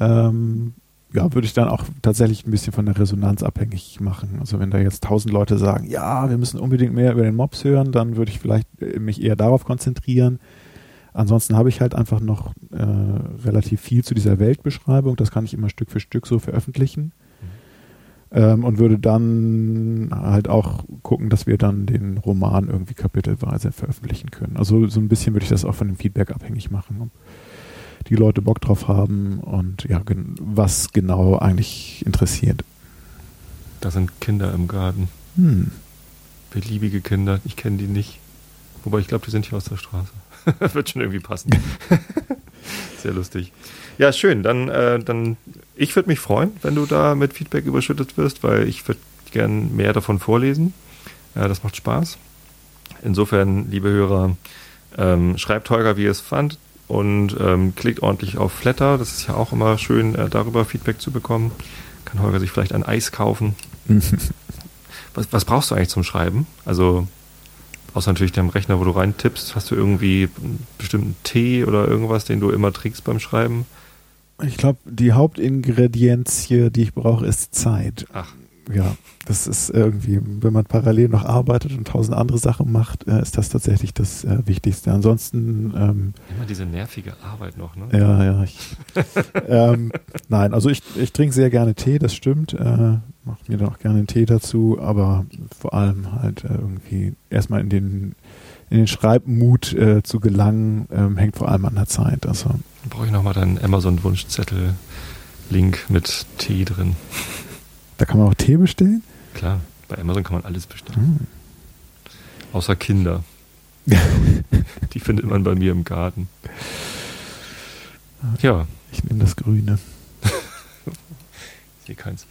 Ähm, ja, würde ich dann auch tatsächlich ein bisschen von der Resonanz abhängig machen. Also wenn da jetzt tausend Leute sagen, ja, wir müssen unbedingt mehr über den Mobs hören, dann würde ich vielleicht äh, mich eher darauf konzentrieren. Ansonsten habe ich halt einfach noch äh, relativ viel zu dieser Weltbeschreibung. Das kann ich immer Stück für Stück so veröffentlichen ähm, und würde dann halt auch gucken, dass wir dann den Roman irgendwie kapitelweise veröffentlichen können. Also so ein bisschen würde ich das auch von dem Feedback abhängig machen, die Leute Bock drauf haben und ja, was genau eigentlich interessiert. Da sind Kinder im Garten. Hm. Beliebige Kinder, ich kenne die nicht. Wobei ich glaube, die sind hier aus der Straße. wird schon irgendwie passen. Sehr lustig. Ja, schön. Dann, äh, dann ich würde mich freuen, wenn du da mit Feedback überschüttet wirst, weil ich würde gern mehr davon vorlesen. Ja, das macht Spaß. Insofern, liebe Hörer, ähm, schreibt Holger, wie ihr es fand und ähm, klickt ordentlich auf Flatter. Das ist ja auch immer schön, äh, darüber Feedback zu bekommen. Kann Holger sich vielleicht ein Eis kaufen. was, was brauchst du eigentlich zum Schreiben? Also Außer natürlich dem Rechner, wo du rein tippst, hast du irgendwie einen bestimmten Tee oder irgendwas, den du immer trinkst beim Schreiben? Ich glaube, die Hauptingredienz hier, die ich brauche, ist Zeit. Ach. Ja, das ist irgendwie, wenn man parallel noch arbeitet und tausend andere Sachen macht, äh, ist das tatsächlich das äh, Wichtigste. Ansonsten ähm, immer diese nervige Arbeit noch, ne? Ja, ja. Ich, ähm, nein, also ich, ich trinke sehr gerne Tee, das stimmt. Äh, Mache mir dann auch gerne einen Tee dazu, aber vor allem halt äh, irgendwie erstmal in den in den Schreibmut äh, zu gelangen, ähm, hängt vor allem an der Zeit. Also brauche ich nochmal deinen Amazon-Wunschzettel-Link mit Tee drin. Da kann man auch Tee bestellen? Klar, bei Amazon kann man alles bestellen. Hm. Außer Kinder. Die findet man bei mir im Garten. Ja. Ich nehme das Grüne. ich sehe keins.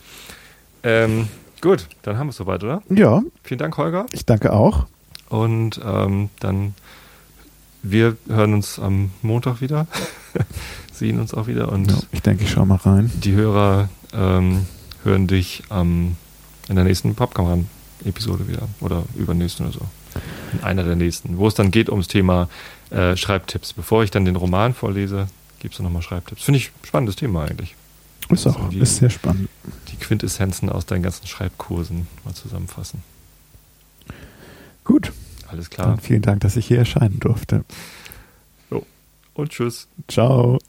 Ähm, gut, dann haben wir es soweit, oder? Ja. Vielen Dank, Holger. Ich danke auch. Und ähm, dann, wir hören uns am Montag wieder, sehen uns auch wieder. Und ja, ich denke, ich schaue mal rein. Die Hörer ähm, hören dich ähm, in der nächsten Pappkameran-Episode wieder oder übernächsten oder so. In einer der nächsten, wo es dann geht ums Thema äh, Schreibtipps. Bevor ich dann den Roman vorlese, gibst du nochmal Schreibtipps. Finde ich spannendes Thema eigentlich. Ist auch, also die, ist sehr spannend. Die Quintessenzen aus deinen ganzen Schreibkursen mal zusammenfassen. Gut. Alles klar. Und vielen Dank, dass ich hier erscheinen durfte. Jo. Und tschüss. Ciao.